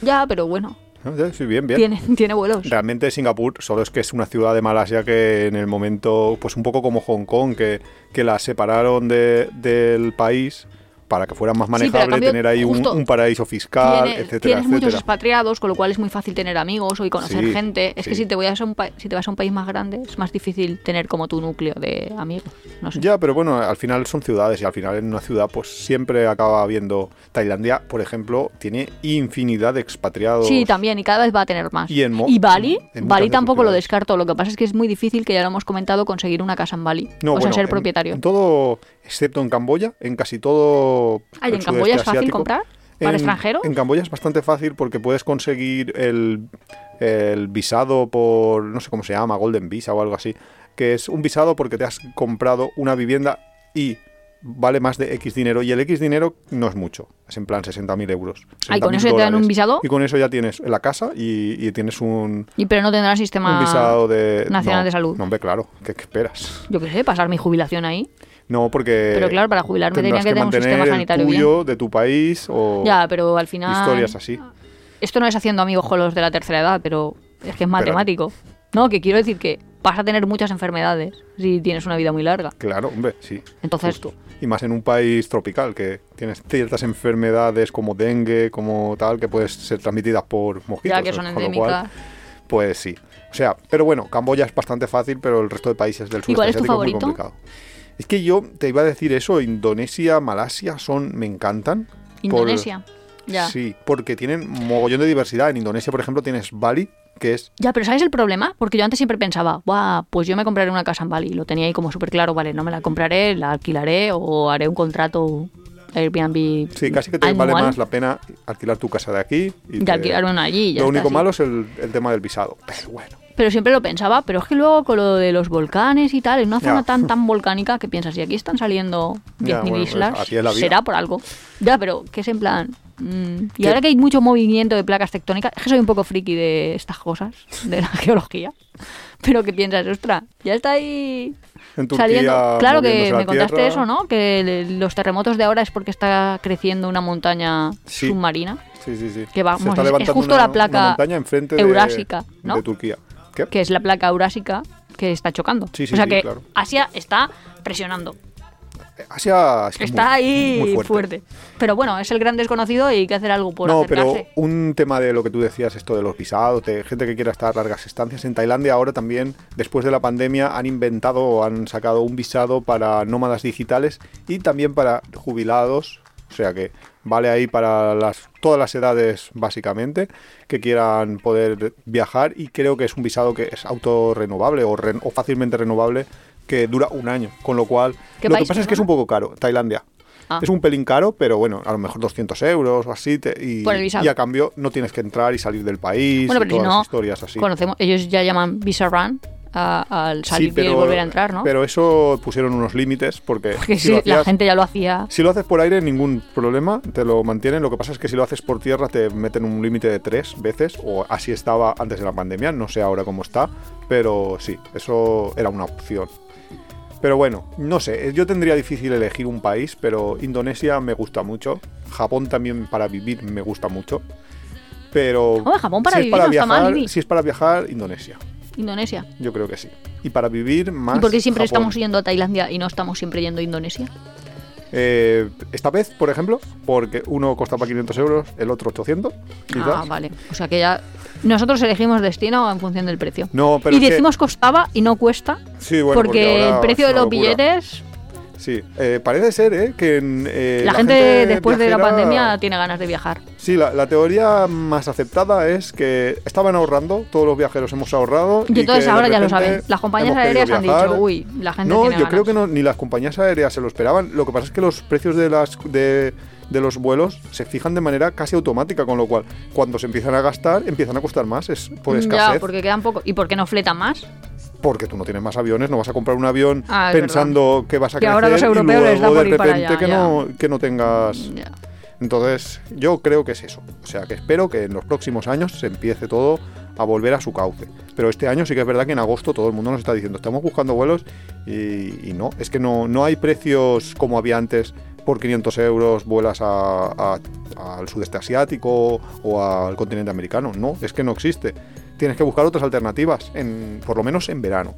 Ya, pero bueno, ¿No? Sí, Sí, bien, bien. tiene, (laughs) tiene vuelos. Realmente Singapur solo es que es una ciudad de Malasia que en el momento, pues un poco como Hong Kong, que, que la separaron de- del país para que fuera más manejable, cambio, tener ahí un, paraíso fiscal, Tiene- etcétera, tienes muchos expatriados, con lo cual es muy fácil tener amigos y conocer Sí, gente. Es que si te, voy a un si te vas a un país más grande, es más difícil tener como tu núcleo de amigos. No sé. Ya, pero bueno, al final son ciudades y al final en una ciudad pues siempre acaba habiendo... Tailandia, por ejemplo, tiene infinidad de expatriados. Sí, también, y cada vez va a tener más. Y en Bali, en Bali tampoco lo descarto. Lo que pasa es que es muy difícil, que ya lo hemos comentado, conseguir una casa en Bali. No, o sea, bueno, ser en- propietario. En todo, excepto en Camboya, en casi todo... Ay, el ¿en Camboya es fácil asiático. comprar? ¿Para En- extranjeros? En Camboya es bastante fácil porque puedes conseguir el, el visado por, no sé cómo se llama, Golden Visa o algo así, que es un visado porque te has comprado una vivienda y vale más de X dinero y el X dinero no es mucho, es en plan 60.000 euros. Ay, ¿con 60.000 eso ya te dan un visado? Y con eso ya tienes la casa y, y tienes un, Y pero no tendrá un sistema visado de... nacional no, de salud. No, hombre, claro, ¿qué, qué esperas? Yo qué sé, pasar mi jubilación ahí. No, porque... Pero claro, para jubilarme tenía que tener un sistema el sanitario tuyo, de tu país o Ya, pero al final... historias así. Esto no es haciendo amigos con los de la tercera edad, pero es que es matemático. No, que quiero decir que vas a tener muchas enfermedades si tienes una vida muy larga. Claro, hombre, sí. Entonces, justo. Y más en un país tropical, que tienes ciertas enfermedades como dengue, como tal, que puedes ser transmitidas por mosquitos. ya que son endémicas. cual, pues sí. O sea, pero bueno, Camboya es bastante fácil, pero el resto de países del sur cuál es tu asiático es muy favorito? complicado. Es que yo te iba a decir eso, Indonesia, Malasia son, me encantan. por- Indonesia. Ya. Sí, porque tienen mogollón de diversidad. En Indonesia, por ejemplo, tienes Bali, que es Ya, pero ¿sabes el problema? Porque yo antes siempre pensaba, Buah, pues yo me compraré una casa en Bali. Lo tenía ahí como súper claro, vale, no me la compraré, la alquilaré o haré un contrato Airbnb. Sí, casi que te anual vale más la pena alquilar tu casa de aquí y de te- alquilar una allí. ya Lo único malo es el, el tema del visado. Pero bueno. Pero siempre lo pensaba, pero es que luego con lo de los volcanes y tal, en una Ya. zona tan tan (laughs) volcánica que piensas, si aquí están saliendo 10.000 Ya, bueno, pues islas, será por algo. Ya, pero que es en plan... mm, y ¿Qué? ahora que hay mucho movimiento de placas tectónicas, es que soy un poco friki de estas cosas, de la (laughs) geología. Pero que piensas, ostras, ya está ahí En Turquía, saliendo. Claro que me contaste tierra. eso, ¿no? Que los terremotos de ahora es porque está creciendo una montaña Sí. submarina, Sí, sí, sí. Que vamos, es- justo una- la placa una montaña enfrente de- eurásica, ¿no? de Turquía. ¿Qué? que es la placa eurásica que está chocando. Sí, sí, o sea sí, que claro. Asia está presionando. Asia es Está muy- ahí muy fuerte. Pero bueno, es el gran desconocido y hay que hacer algo por no, pero un tema de lo que tú decías, esto de los visados, de gente que quiera estar largas estancias en Tailandia, ahora también, después de la pandemia, han inventado o han sacado un visado para nómadas digitales y también para jubilados, o sea que vale ahí para las, todas las edades básicamente, que quieran poder viajar y creo que es un visado que es autorrenovable o, re- o fácilmente renovable que dura un año, con lo cual ¿Qué lo que pasa es que es un poco caro, Tailandia. Ah. Es un pelín caro, pero bueno, a lo mejor 200 euros o así. te- y, a cambio no tienes que entrar y salir del país. Bueno, y pero si todas no, las historias así. conocemos, ellos ya llaman visa run a- al Sí, salir y volver a entrar, ¿no? Pero eso pusieron unos límites porque, Porque si, sí, lo la gente ya lo hacía. si lo haces por aire, ningún problema, te lo mantienen. Lo que pasa es que si lo haces por tierra, te meten un límite de tres veces, o así estaba antes de la pandemia. No sé ahora cómo está, pero sí, eso era una opción. Pero bueno, no sé, yo tendría difícil elegir un país, pero Indonesia me gusta mucho. Japón también para vivir me gusta mucho. Pero Hombre, Japón para si es vivir para no está mal, viajar, Ibi. si es para viajar, Indonesia. Indonesia. Yo creo que sí. Y para vivir más. ¿Y por qué siempre Japón. estamos yendo a Tailandia y no estamos siempre yendo a Indonesia? Eh, esta vez, por ejemplo, porque uno costaba 500 euros, el otro 800, quizás. Ah, vale. O sea que ya. Nosotros elegimos destino en función del precio. No, pero y es que- decimos costaba y no cuesta. Sí, bueno, porque, el precio de los billetes. Sí, eh, parece ser, ¿eh? Que en, eh, la, gente, después de la pandemia tiene ganas de viajar. Sí, la, la teoría más aceptada es que estaban ahorrando, todos los viajeros hemos ahorrado. Y entonces que de ahora ya lo saben. Las compañías aéreas han dicho, uy, la gente No, tiene yo creo que no, ni las compañías aéreas se lo esperaban. Lo que pasa es que los precios de las de, de los vuelos se fijan de manera casi automática, con lo cual cuando se empiezan a gastar empiezan a costar más. Es por escasez. Ya, porque quedan poco. ¿Y por qué no fletan más? Porque tú no tienes más aviones, no vas a comprar un avión Ah, pensando que vas a Que crecer ahora los y europeos les da luego por de repente allá, que, ya. no, que no tengas... Ya. Entonces, yo creo que es eso. O sea, que espero que en los próximos años se empiece todo a volver a su cauce. Pero este año sí que es verdad que en agosto todo el mundo nos está diciendo, estamos buscando vuelos y, y no, es que no, no hay precios como había antes. Por 500 euros vuelas a- a- al sudeste asiático o al continente americano. No, es que no existe. Tienes que buscar otras alternativas, en, por lo menos en verano.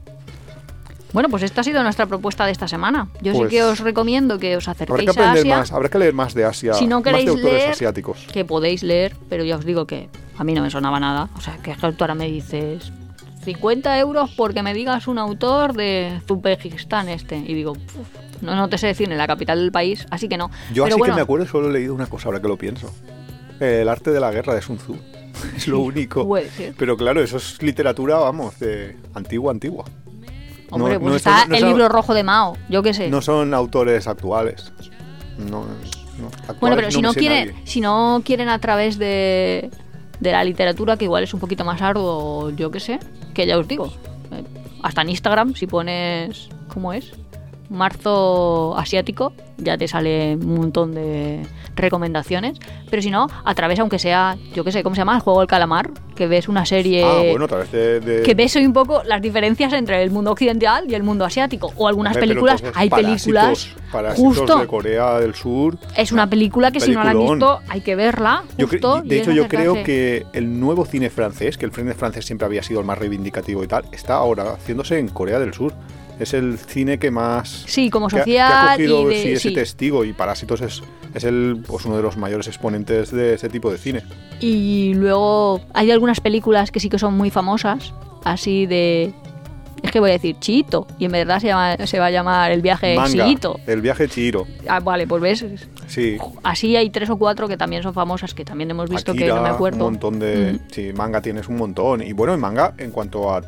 Bueno, pues esta ha sido nuestra propuesta de esta semana. Yo Pues- sí que os recomiendo que os Habrá que acerquéis a aprender Asia, más, habrá que leer más de Asia, Si no más de queréis autores leer- asiáticos. que podéis leer, pero ya os digo que a mí no me sonaba nada. O sea, que es que tú ahora me dices 50 euros porque me digas un autor de Uzbekistán este. Y digo, "Puf, no, no te sé decir en la capital del país, así que no. Yo pero así bueno, que me acuerdo, solo he leído una cosa ahora que lo pienso. El arte de la guerra de Sun Tzu. (laughs) Es lo único. puede ser. Pero claro, eso es literatura, vamos, de antigua, antigua. Hombre, no- pues no está es- no el libro rojo de Mao, yo qué sé. No son autores actuales. No, no, actuales Bueno, pero si no, quieren, nadie. si no quieren a través de, de la literatura, que igual es un poquito más arduo, yo qué sé, que ya os digo. eh, Hasta en Instagram, si pones. ¿Cómo es? Marzo asiático, ya te sale un montón de recomendaciones. Pero si no, a través, aunque sea, yo qué sé, ¿cómo se llama? El juego del calamar, que ves una serie. Ah, bueno, a través de... de- que ves hoy un poco las diferencias entre el mundo occidental y el mundo asiático. O algunas Hombre, películas, hay películas. Parásitos justo. de Corea del Sur. Es una película que si no la han visto hay que verla. Justo, de hecho, yo creo que el nuevo cine francés, que el cine francés siempre había sido el más reivindicativo y tal, está ahora haciéndose en Corea del Sur. Es el cine que más Sí, como que ha- social que ha cogido y de- sí, ese sí. testigo y Parásitos es, es el, pues, uno de los mayores exponentes de ese tipo de cine. Y luego hay algunas películas que sí que son muy famosas, así de... Es que voy a decir Chito, y en verdad se, llama- se va a llamar El viaje Manga, Chito. el viaje Chihiro, Ah, vale, pues ves, sí. así hay tres o cuatro que también son famosas, que también hemos visto que no me acuerdo. un montón de... Mm. Sí, manga tienes un montón. Y bueno, en manga, en cuanto a,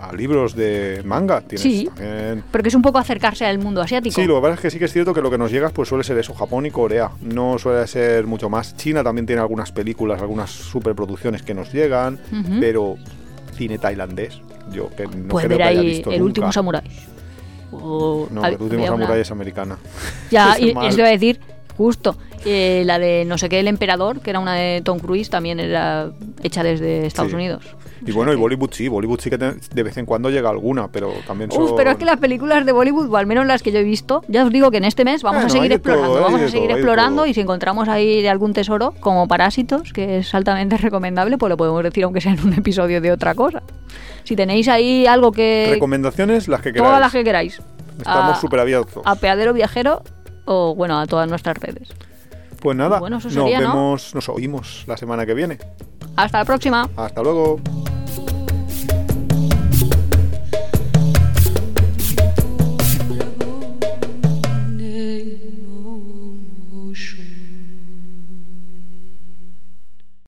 a libros de manga, tienes Sí. también... Porque es un poco acercarse al mundo asiático. Sí, lo que pasa es que sí que es cierto que lo que nos llega pues suele ser eso, Japón y Corea. No suele ser mucho más. China también tiene algunas películas, algunas superproducciones que nos llegan, pero cine tailandés, yo que no Puedes creo ver que haya ahí visto El nunca. último samurái. O- No, el último una- samurái es americana. Ya, (laughs) Es y eso iba a decir, justo. eh, la de no sé qué, El Emperador, que era una de Tom Cruise, también era hecha desde Estados Sí. Unidos. Y bueno, y Bollywood sí, Bollywood sí que de vez en cuando llega alguna, pero también son... Uf, pero es que las películas de Bollywood, o al menos las que yo he visto, ya os digo que en este mes vamos a seguir todo, explorando, vamos a seguir todo, explorando y si encontramos ahí algún tesoro, como Parásitos, que es altamente (laughs) recomendable, pues lo podemos decir aunque sea en un episodio de otra cosa. Si tenéis ahí algo que... Recomendaciones las que queráis. Todas las que queráis. Estamos súper abiertos. A Peadero Viajero o, bueno, a todas nuestras redes. Pues nada, Bueno, nos vemos, nos oímos la semana que viene. Hasta la próxima. Hasta luego.